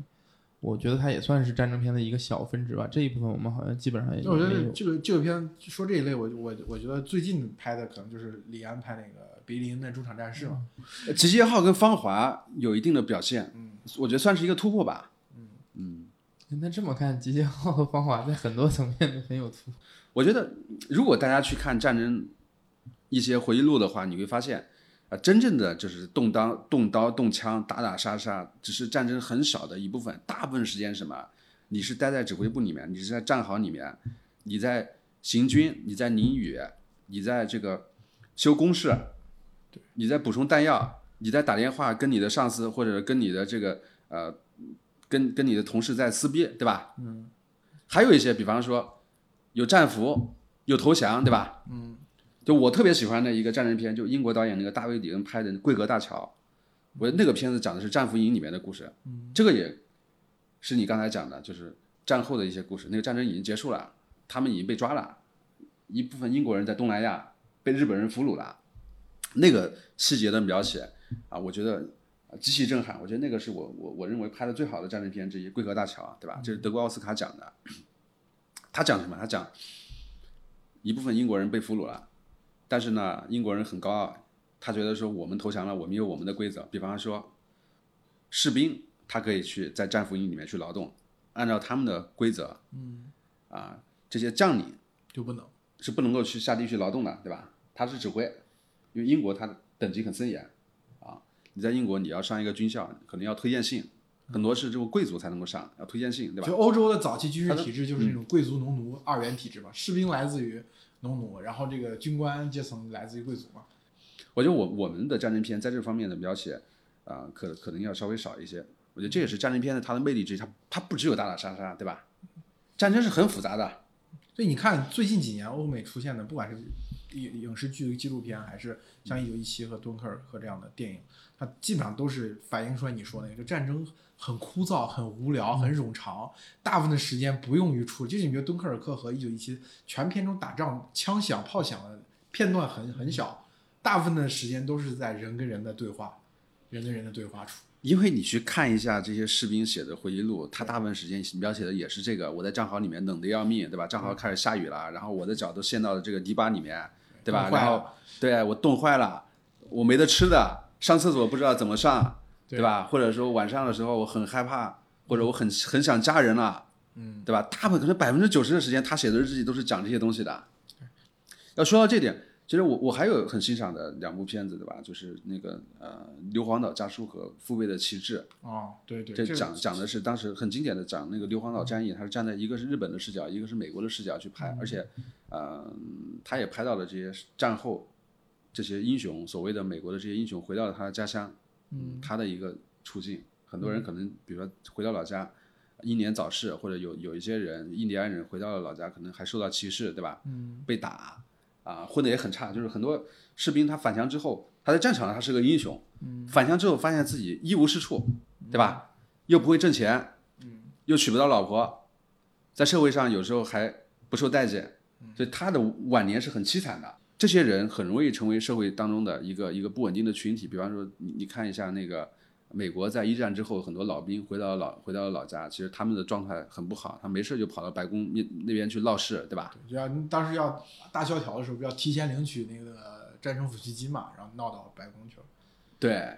我觉得它也算是战争片的一个小分支吧。这一部分我们好像基本上也我觉。得这个这个片说这一类，我我我觉得最近拍的可能就是李安拍那个《比利林的中场战事》嘛。呃集结号跟芳华有一定的表现，嗯，我觉得算是一个突破吧。嗯那这么看，集结号和芳华在很多层面都很有突破。我觉得如果大家去看战争一些回忆录的话，你会发现，啊、真正的就是动刀、动刀、动枪、打打杀杀，只是战争很少的一部分，大部分时间什么？你是待在指挥部里面，你是在战壕里面，你在行军，你在淋雨，你在这个修工事，你在补充弹药，你在打电话跟你的上司或者跟你的这个呃，跟跟你的同事在撕逼，对吧？嗯。还有一些，比方说有战俘，有投降，对吧？嗯。就我特别喜欢的一个战争片，就英国导演那个大卫·里恩拍的《贵格大桥》，我那个片子讲的是战俘营里面的故事。嗯。这个也是你刚才讲的，就是战后的一些故事。那个战争已经结束了，他们已经被抓了，一部分英国人在东南亚被日本人俘虏了。那个细节的描写啊，我觉得啊极其震撼。我觉得那个是我我我认为拍的最好的战争片之一，《贵格大桥》，对吧？这是德国奥斯卡奖的。他讲什么？他讲一部分英国人被俘虏了，但是呢，英国人很高傲，他觉得说我们投降了，我们有我们的规则。比方说，士兵他可以去在战俘营里面去劳动，按照他们的规则，嗯，啊，这些将领就不能是不能够去下地去劳动的，对吧？他是指挥，因为英国它等级很森严，啊，你在英国你要上一个军校，可能要推荐信，很多是这个贵族才能够上，要推荐信，对吧？就欧洲的早期军事体制就是那种贵族农奴二元体制嘛，士兵来自于农奴，然后这个军官阶层来自于贵族嘛。我觉得我我们的战争片在这方面的描写，啊、可可能要稍微少一些。我觉得这也是战争片的它的魅力之一，它它不只有打打杀杀，对吧？战争是很复杂的，所以你看最近几年欧美出现的，不管是影影视剧、纪录片，还是像《一九一七》和《敦刻尔克》这样的电影，它基本上都是反映出来你说那个，就战争很枯燥、很无聊、很冗长，大部分的时间不用于处理。就是你觉得《敦刻尔克》和《一九一七》全片中打仗枪响、炮响的片段很很小，大部分的时间都是在人跟人的对话，人跟人的对话处。因为你去看一下这些士兵写的回忆录，他大部分时间描写的也是这个：我在战壕里面冷得要命，对吧？战壕开始下雨了，然后我的脚都陷到了这个泥巴里面，对吧？然后对我冻坏了，我没得吃的，上厕所不知道怎么上，对对吧？或者说晚上的时候我很害怕，或者我很很想家人了，嗯，对吧？大部分可能百分之九十的时间，他写的日记都是讲这些东西的。要说到这点，其实我我还有很欣赏的两部片子，对吧？就是那个呃《硫磺岛家书》和《父辈的旗帜》。哦，对对，这讲讲的是当时很经典的讲那个硫磺岛战役，它是站在一个是日本的视角，一个是美国的视角去拍，而且，呃，他也拍到了这些战后这些英雄，所谓的美国的这些英雄回到了他的家乡，嗯，他的一个处境。很多人可能比如说回到老家，英年早逝，或者有有一些人印第安人回到了老家，可能还受到歧视，对吧？嗯，被打啊，混的也很差。就是很多士兵他返乡之后，他在战场上他是个英雄，嗯，返乡之后发现自己一无是处，对吧？又不会挣钱，嗯，又娶不到老婆，在社会上有时候还不受待见，所以他的晚年是很凄惨的。这些人很容易成为社会当中的一个一个不稳定的群体。比方说，你你看一下那个美国在一战之后，很多老兵回到老回到了老家，其实他们的状态很不好，他没事就跑到白宫那那边去闹事，对吧？就要当时要大萧条的时候，不要提前领取那个战争抚恤金嘛，然后闹到白宫去了。对，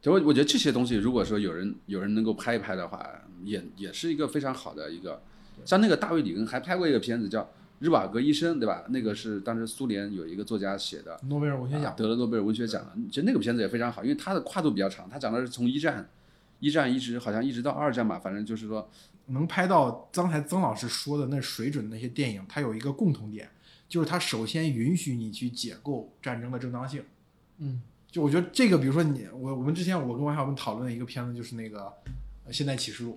就我我觉得这些东西，如果说有人有人能够拍一拍的话，也也是一个非常好的一个。像那个大卫·里根还拍过一个片子叫《日瓦格医生》，对吧？那个是当时苏联有一个作家写的，诺贝尔文学奖，得了诺贝尔文学奖的。其实那个片子也非常好，因为它的跨度比较长，它讲的是从一战，一战一直好像一直到二战吧，反正就是说，能拍到刚才曾老师说的那水准的那些电影，它有一个共同点，就是它首先允许你去解构战争的正当性。嗯，就我觉得这个，比如说你我我们之前我跟王小文讨论的一个片子，就是那个呃《现代启示录》。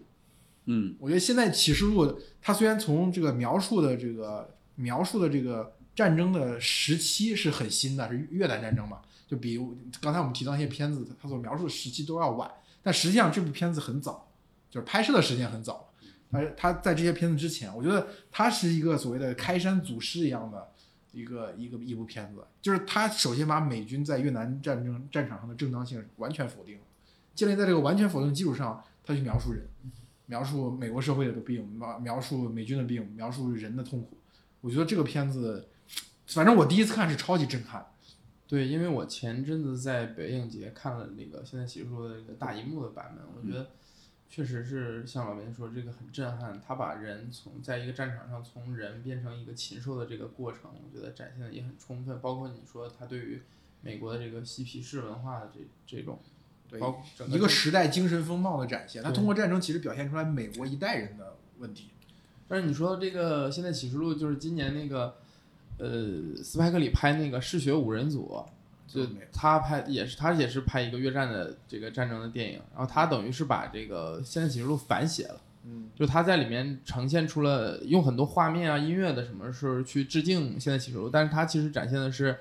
嗯，我觉得《现在启示录》它虽然从这个描述的这个描述的这个战争的时期是很新的，是越南战争嘛，就比刚才我们提到那些片子，它所描述的时期都要晚。但实际上这部片子很早，就是拍摄的时间很早，而它在这些片子之前，我觉得它是一个所谓的开山祖师一样的一个一个一部片子，就是它首先把美军在越南战争战场上的正当性完全否定，建立在这个完全否定的基础上，它去描述人。描述美国社会的病，描描述美军的病，描述人的痛苦。我觉得这个片子，反正我第一次看是超级震撼。对，因为我前阵子在北影节看了那个《现在启示录》的这个大银幕的版本，我觉得确实是像老边说，这个很震撼。他把人从在一个战场上从人变成一个禽兽的这个过程，我觉得展现的也很充分。包括你说他对于美国的这个嬉皮士文化的这这种，对包一个时代精神风貌的展现。他通过战争其实表现出来美国一代人的问题。但是你说这个现在启示录就是今年那个，呃，斯派克里拍那个嗜血五人组，就他拍也是他也是拍一个越战的这个战争的电影，然后他等于是把这个现在启示录反写了。嗯，就他在里面呈现出了用很多画面啊、音乐的什么事儿去致敬现在启示录，但是他其实展现的是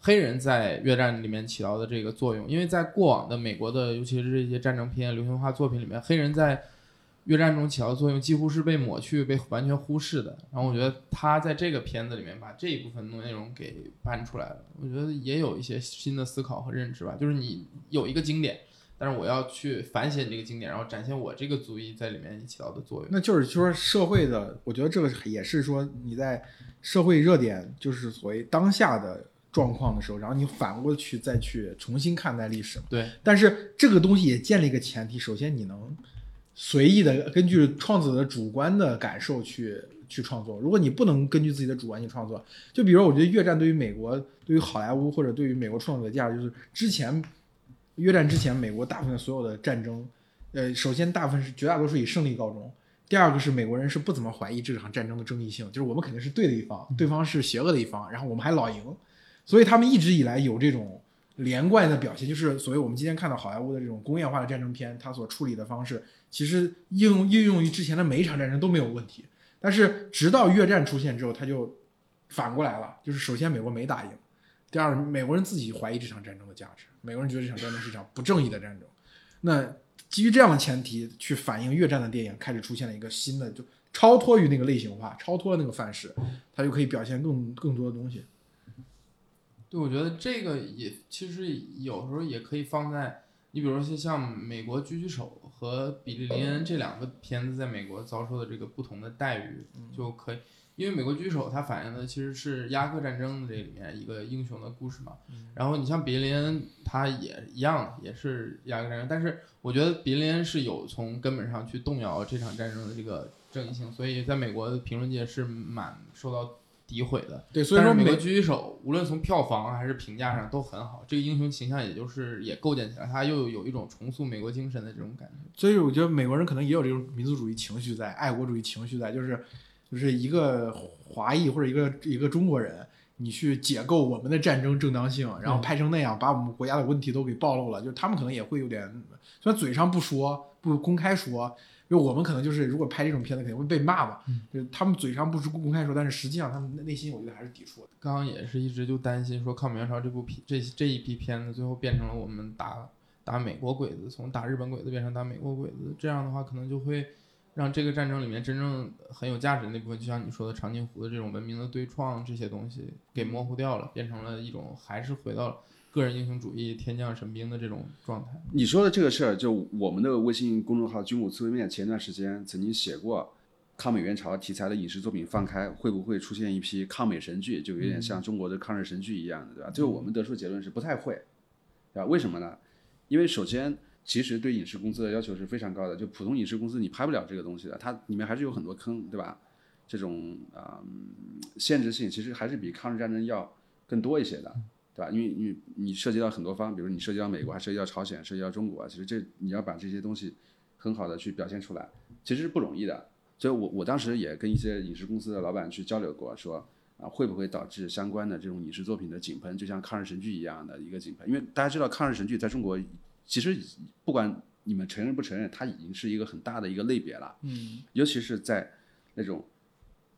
黑人在越战里面起到的这个作用，因为在过往的美国的，尤其是这些战争片、流行化作品里面，黑人在越战中起到作用几乎是被抹去、被完全忽视的。然后我觉得他在这个片子里面把这一部分内容给搬出来了，我觉得也有一些新的思考和认知吧。就是你有一个经典，但是我要去反写你这个经典，然后展现我这个族裔在里面起到的作用。那就是说社会的，我觉得这个也是说你在社会热点，就是所谓当下的状况的时候，然后你反过去再去重新看待历史嘛。对，但是这个东西也建立一个前提，首先你能随意的根据创作者的主观的感受去去创作。如果你不能根据自己的主观去创作，就比如我觉得越战对于美国、对于好莱坞或者对于美国创作者的价值，就是之前越战之前，美国大部分所有的战争，呃，首先大部分是绝大多数以胜利告终。第二个是美国人是不怎么怀疑这场战争的正义性，就是我们肯定是对的一方，对方是邪恶的一方，然后我们还老赢，所以他们一直以来有这种连贯的表现，就是所谓我们今天看到好莱坞的这种工业化的战争片，它所处理的方式，其实应应用于之前的每一场战争都没有问题。但是直到越战出现之后，它就反过来了，就是首先美国没打赢，第二美国人自己怀疑这场战争的价值，美国人觉得这场战争是一场不正义的战争。那基于这样的前提去反映越战的电影，开始出现了一个新的，就超脱于那个类型化，超脱了那个范式，它就可以表现更更多的东西。对，我觉得这个也其实有时候也可以放在你比如说像美国狙击手和比利林恩这两个片子在美国遭受的这个不同的待遇，就可以。因为美国狙击手它反映的其实是伊拉克战争的这里面一个英雄的故事嘛，然后你像比利林恩，他也一样，也是伊拉克战争，但是我觉得比利林恩是有从根本上去动摇这场战争的这个正义性，所以在美国的评论界是蛮受到诋毁的。对，所以说美国狙击手无论从票房还是评价上都很好，这个英雄形象也就是也构建起来，他又有一种重塑美国精神的这种感觉。所以我觉得美国人可能也有这种民族主义情绪在，爱国主义情绪在，就是就是一个华裔或者一个一个中国人，你去解构我们的战争正当性，然后拍成那样，把我们国家的问题都给暴露了，就是他们可能也会有点，虽然嘴上不说，不公开说。因为我们可能就是，如果拍这种片子，肯定会被骂嘛。就是他们嘴上不是公开说，但是实际上他们内心，我觉得还是抵触的。刚刚也是一直就担心说抗美援朝这部片这这一批片子最后变成了我们打打美国鬼子，从打日本鬼子变成打美国鬼子，这样的话可能就会让这个战争里面真正很有价值的那部分，就像你说的长津湖的这种文明的对创这些东西给模糊掉了，变成了一种还是回到了个人英雄主义、天降神兵的这种状态。你说的这个事儿，就我们的微信公众号“军武刺猬面”前段时间曾经写过抗美援朝题材的影视作品放开，会不会出现一批抗美神剧？就有点像中国的抗日神剧一样的，对吧？最后我们得出结论是不太会，对吧？为什么呢？因为首先，其实对影视公司的要求是非常高的，就普通影视公司你拍不了这个东西的，它里面还是有很多坑，对吧？这种啊、嗯限制性其实还是比抗日战争要更多一些的。对吧？因为因为你涉及到很多方，比如你涉及到美国，还涉及到朝鲜，涉及到中国，其实这你要把这些东西很好的去表现出来，其实是不容易的。所以我我当时也跟一些影视公司的老板去交流过，说啊会不会导致相关的这种影视作品的井喷，就像抗日神剧一样的一个井喷？因为大家知道抗日神剧在中国其实不管你们承认不承认，它已经是一个很大的一个类别了。嗯，尤其是在那种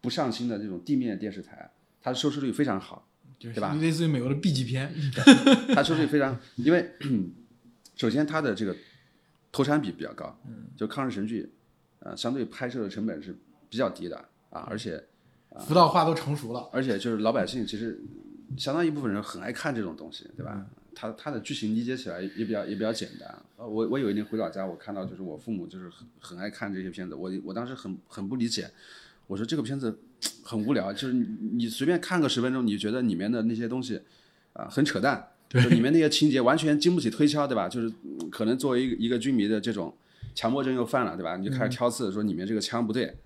不上新的这种地面电视台，它的收视率非常好。就是对吧类似于美国的 B 级片，它收视率非常，因为 首先它的这个投产比比较高，就抗日神剧，呃，相对拍摄的成本是比较低的啊，而且辅导化都成熟了。而且就是老百姓其实相当一部分人很爱看这种东西，对吧？它它的剧情理解起来也比较也比较简单。呃，我我有一年回老家，我看到就是我父母就是很很爱看这些片子，我我当时很很不理解，我说这个片子很无聊，就是你你随便看个十分钟，你觉得里面的那些东西啊、很扯淡，就里面那些情节完全经不起推敲，对吧？就是嗯可能作为一个一个军迷的这种强迫症又犯了，对吧？你就开始挑刺，说里面这个枪不对，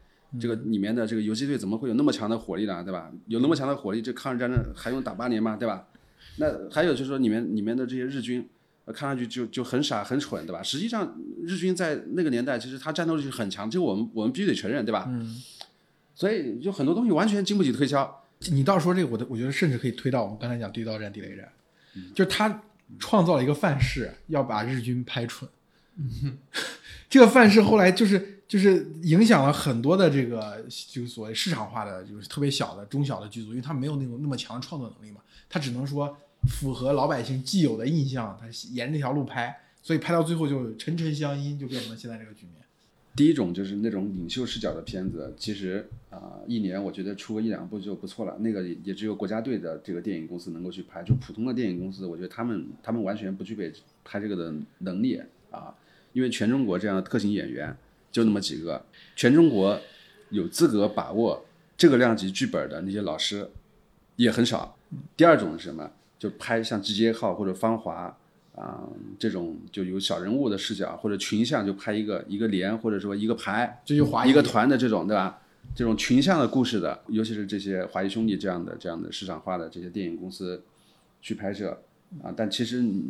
这个里面的这个游击队怎么会有那么强的火力呢，对吧？有那么强的火力，这抗日战争还用打八年吗？对吧？那还有就是说里面里面的这些日军，呃看上去就就很傻很蠢，对吧？实际上日军在那个年代其实他战斗力是很强，这个我们我们必须得承认，对吧？嗯，所以就很多东西完全经不起推敲。你倒说这个，我的我觉得甚至可以推到我们刚才讲地道战、地雷战，嗯就是他创造了一个范式，要把日军拍蠢。这个范式后来就是就是影响了很多的这个就所谓市场化的，就是特别小的中小的剧组，因为他没有那种那么强的创作能力嘛，他只能说符合老百姓既有的印象，他沿着这条路拍，所以拍到最后就沉沉相因，就变成了现在这个局面。第一种就是那种领袖视角的片子，其实啊、一年我觉得出个一两部就不错了。那个也只有国家队的这个电影公司能够去拍，就普通的电影公司，我觉得他们他们完全不具备拍这个的能力啊。因为全中国这样的特型演员就那么几个，全中国有资格把握这个量级剧本的那些老师也很少。第二种是什么？就拍像《集结号》或者《芳华》啊、这种就有小人物的视角或者群像，就拍一个一个连或者说一个排这就华谊一个团的这种，对吧？这种群像的故事的，尤其是这些华谊兄弟这样的这样的市场化的这些电影公司去拍摄啊，但其实你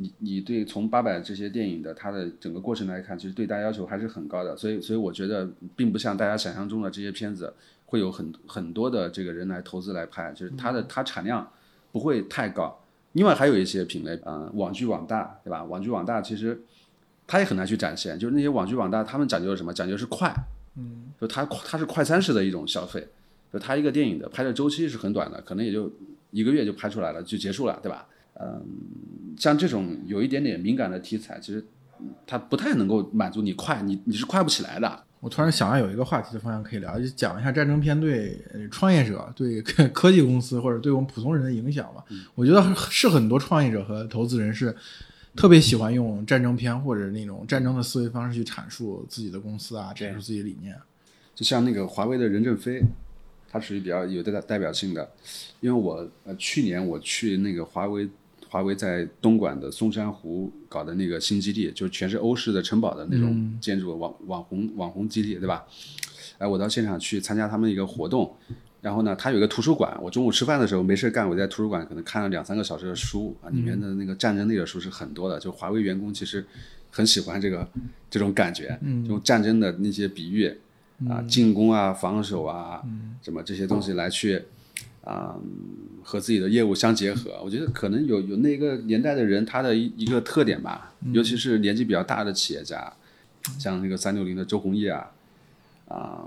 你你对从八佰这些电影的它的整个过程来看，其实对大家要求还是很高的，所以所以我觉得并不像大家想象中的这些片子会有很很多的这个人来投资来拍，就是它的它产量不会太高。另外还有一些品类，啊，网剧网大，对吧？网剧网大其实它也很难去展现，就是那些网剧网大，他们讲究的什么？讲究是快，嗯，就它它是快餐式的一种消费，就它一个电影的拍摄周期是很短的，可能也就一个月就拍出来了，就结束了，对吧？嗯，像这种有一点点敏感的题材，其实嗯它不太能够满足你快，你你是快不起来的。我突然想到有一个话题的方向可以聊，就讲一下战争片对呃创业者、对科 科技公司或者对我们普通人的影响吧。我觉得是很多创业者和投资人是特别喜欢用战争片或者那种战争的思维方式去阐述自己的公司啊，阐述自己理念。就像那个华为的任正非，他属于比较有代代表性的，因为我呃去年我去那个华为华为在东莞的松山湖搞的那个新基地，就是全是欧式的城堡的那种建筑网网红网红基地，对吧？哎，我到现场去参加他们一个活动，然后呢，他有一个图书馆，我中午吃饭的时候没事干，我在图书馆可能看了两三个小时的书啊，里面的那个战争类的书是很多的，就华为员工其实很喜欢这个这种感觉，用战争的那些比喻啊，进攻啊、防守啊，什么这些东西来去啊、和自己的业务相结合。我觉得可能有有那个年代的人他的一一个特点吧，尤其是年纪比较大的企业家，像那个三六零的周鸿祎啊，啊、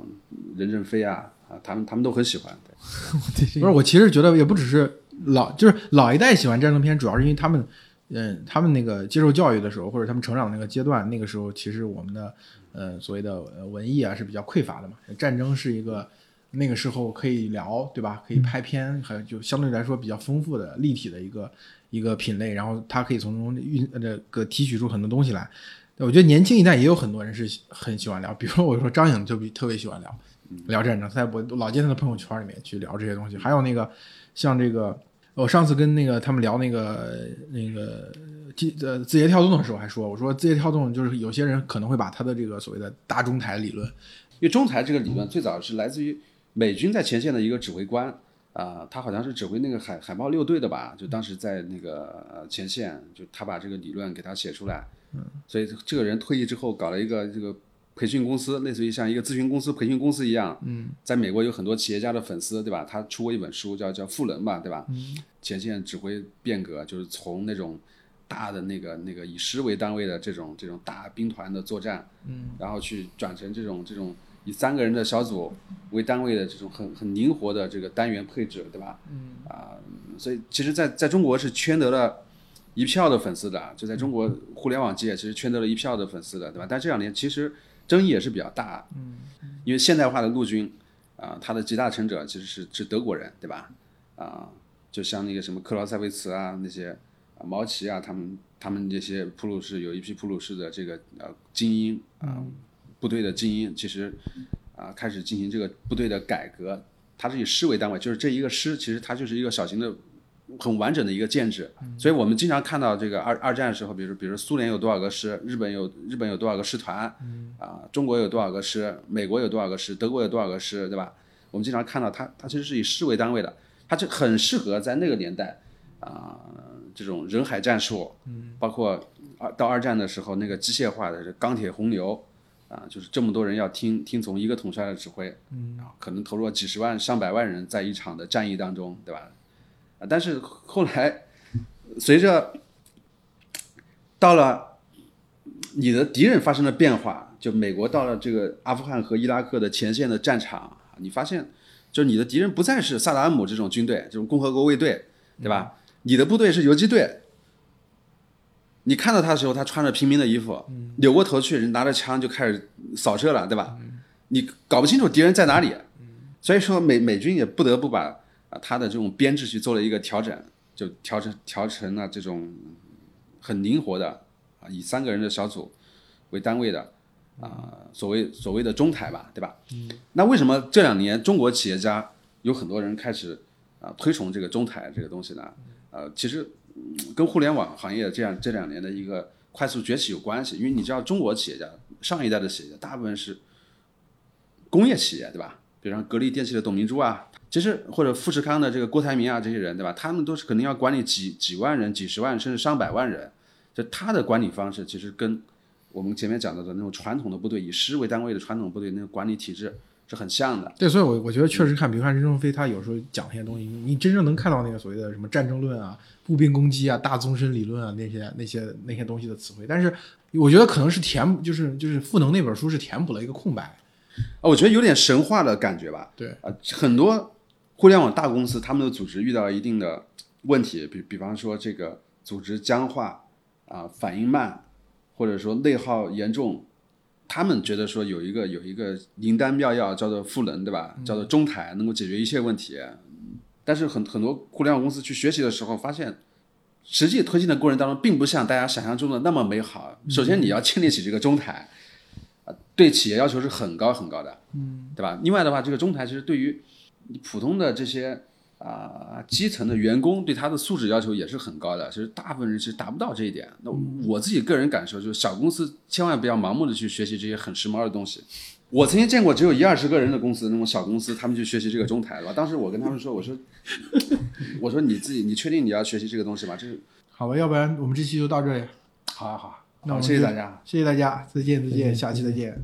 任正非啊，啊，他们他们都很喜欢。对 不是，我其实觉得也不只是老，就是老一代喜欢战争片，主要是因为他们，嗯，他们那个接受教育的时候，或者他们成长的那个阶段，那个时候其实我们的，呃，所谓的呃文艺啊是比较匮乏的嘛。战争是一个那个时候可以聊，对吧？可以拍片，还有就相对来说比较丰富的、立体的一个一个品类，然后他可以从中运呃这个提取出很多东西来。我觉得年轻一代也有很多人是很喜欢聊，比如说我说张颖就比特别喜欢聊聊战争，他在我老见他的朋友圈里面去聊这些东西。还有那个像这个，我上次跟那个他们聊那个那个字呃字节跳动的时候还说，我说字节跳动就是有些人可能会把他的这个所谓的大中台理论，因为中台这个理论最早是来自于美军在前线的一个指挥官啊、他好像是指挥那个海海豹六队的吧，就当时在那个呃前线，就他把这个理论给他写出来，嗯，所以这个人退役之后搞了一个这个培训公司，类似于像一个咨询公司、培训公司一样，嗯，在美国有很多企业家的粉丝，对吧？他出过一本书叫叫《赋能》吧，对吧？嗯，前线指挥变革就是从那种。大的那个那个以师为单位的这种这种大兵团的作战，嗯，然后去转成这种这种以三个人的小组为单位的这种很很灵活的这个单元配置，对吧？嗯啊、所以其实在在中国是圈得了一票的粉丝的，就在中国互联网界其实圈得了一票的粉丝的，对吧？但这两年其实争议也是比较大，嗯，因为现代化的陆军啊、它的集大成者其实是是德国人，对吧？啊、就像那个什么克劳塞维茨啊那些。啊，毛奇啊，他们他们这些普鲁士有一批普鲁士的这个呃精英啊、部队的精英，其实啊、开始进行这个部队的改革。它是以师为单位，就是这一个师，其实它就是一个小型的很完整的一个建制。所以我们经常看到这个二二战的时候，比如比如苏联有多少个师，日本有日本有多少个师团，啊，中国有多少个师，美国有多少个师，德国有多少个师，对吧？我们经常看到它它其实是以师为单位的，它就很适合在那个年代啊、这种人海战术，包括二到二战的时候那个机械化的这钢铁洪流。啊，就是这么多人要听听从一个统帅的指挥，嗯，可能投入了几十万、上百万人在一场的战役当中，对吧？啊，但是后来随着到了你的敌人发生了变化，就美国到了这个阿富汗和伊拉克的前线的战场，你发现，就是你的敌人不再是萨达姆这种军队，这种共和国卫队，对吧？你的部队是游击队。你看到他的时候，他穿着平民的衣服，扭过头去，人拿着枪就开始扫射了，对吧？你搞不清楚敌人在哪里，所以说美美军也不得不把啊他的这种编制去做了一个调整，就调成调成了这种很灵活的啊，以三个人的小组为单位的啊，所谓所谓的中台吧，对吧？那为什么这两年中国企业家有很多人开始啊推崇这个中台这个东西呢？呃，其实嗯跟互联网行业这样这两年的一个快速崛起有关系，因为你知道中国企业家上一代的企业家大部分是工业企业，对吧？比如像格力电器的董明珠啊，其实或者富士康的这个郭台铭啊，这些人，对吧？他们都是肯定要管理几几万人、几十万甚至上百万人，就他的管理方式其实跟我们前面讲到的那种传统的部队以师为单位的传统部队那个管理体制是很像的。对，所以我我觉得确实看，比如看任正非，他有时候讲那些东西，你真正能看到那个所谓的什么战争论啊、步兵攻击啊、大纵深理论啊那些那些那些东西的词汇。但是我觉得可能是填，就是就是赋能那本书是填补了一个空白。啊，我觉得有点神话的感觉吧。对啊，很多互联网大公司他们的组织遇到了一定的问题，比比方说这个组织僵化啊、反应慢，或者说内耗严重，他们觉得说有一个有一个灵丹妙药叫做赋能，对吧？叫做中台，能够解决一切问题。但是很很多互联网公司去学习的时候，发现实际推进的过程当中，并不像大家想象中的那么美好。首先，你要建立起这个中台，啊，对企业要求是很高很高的，嗯，对吧？另外的话，这个中台其实对于你普通的这些啊、基层的员工，对他的素质要求也是很高的。其实大部分人其实达不到这一点。那我自己个人感受就是，小公司千万不要盲目的去学习这些很时髦的东西。我曾经见过只有一二十个人的公司，那种小公司，他们去学习这个中台，对吧？当时我跟他们说，我说，我说你自己，你确定你要学习这个东西吗？这是好吧，要不然我们这期就到这里。好啊好啊，那我们谢谢大家。谢谢大家，再见再见，下期再见。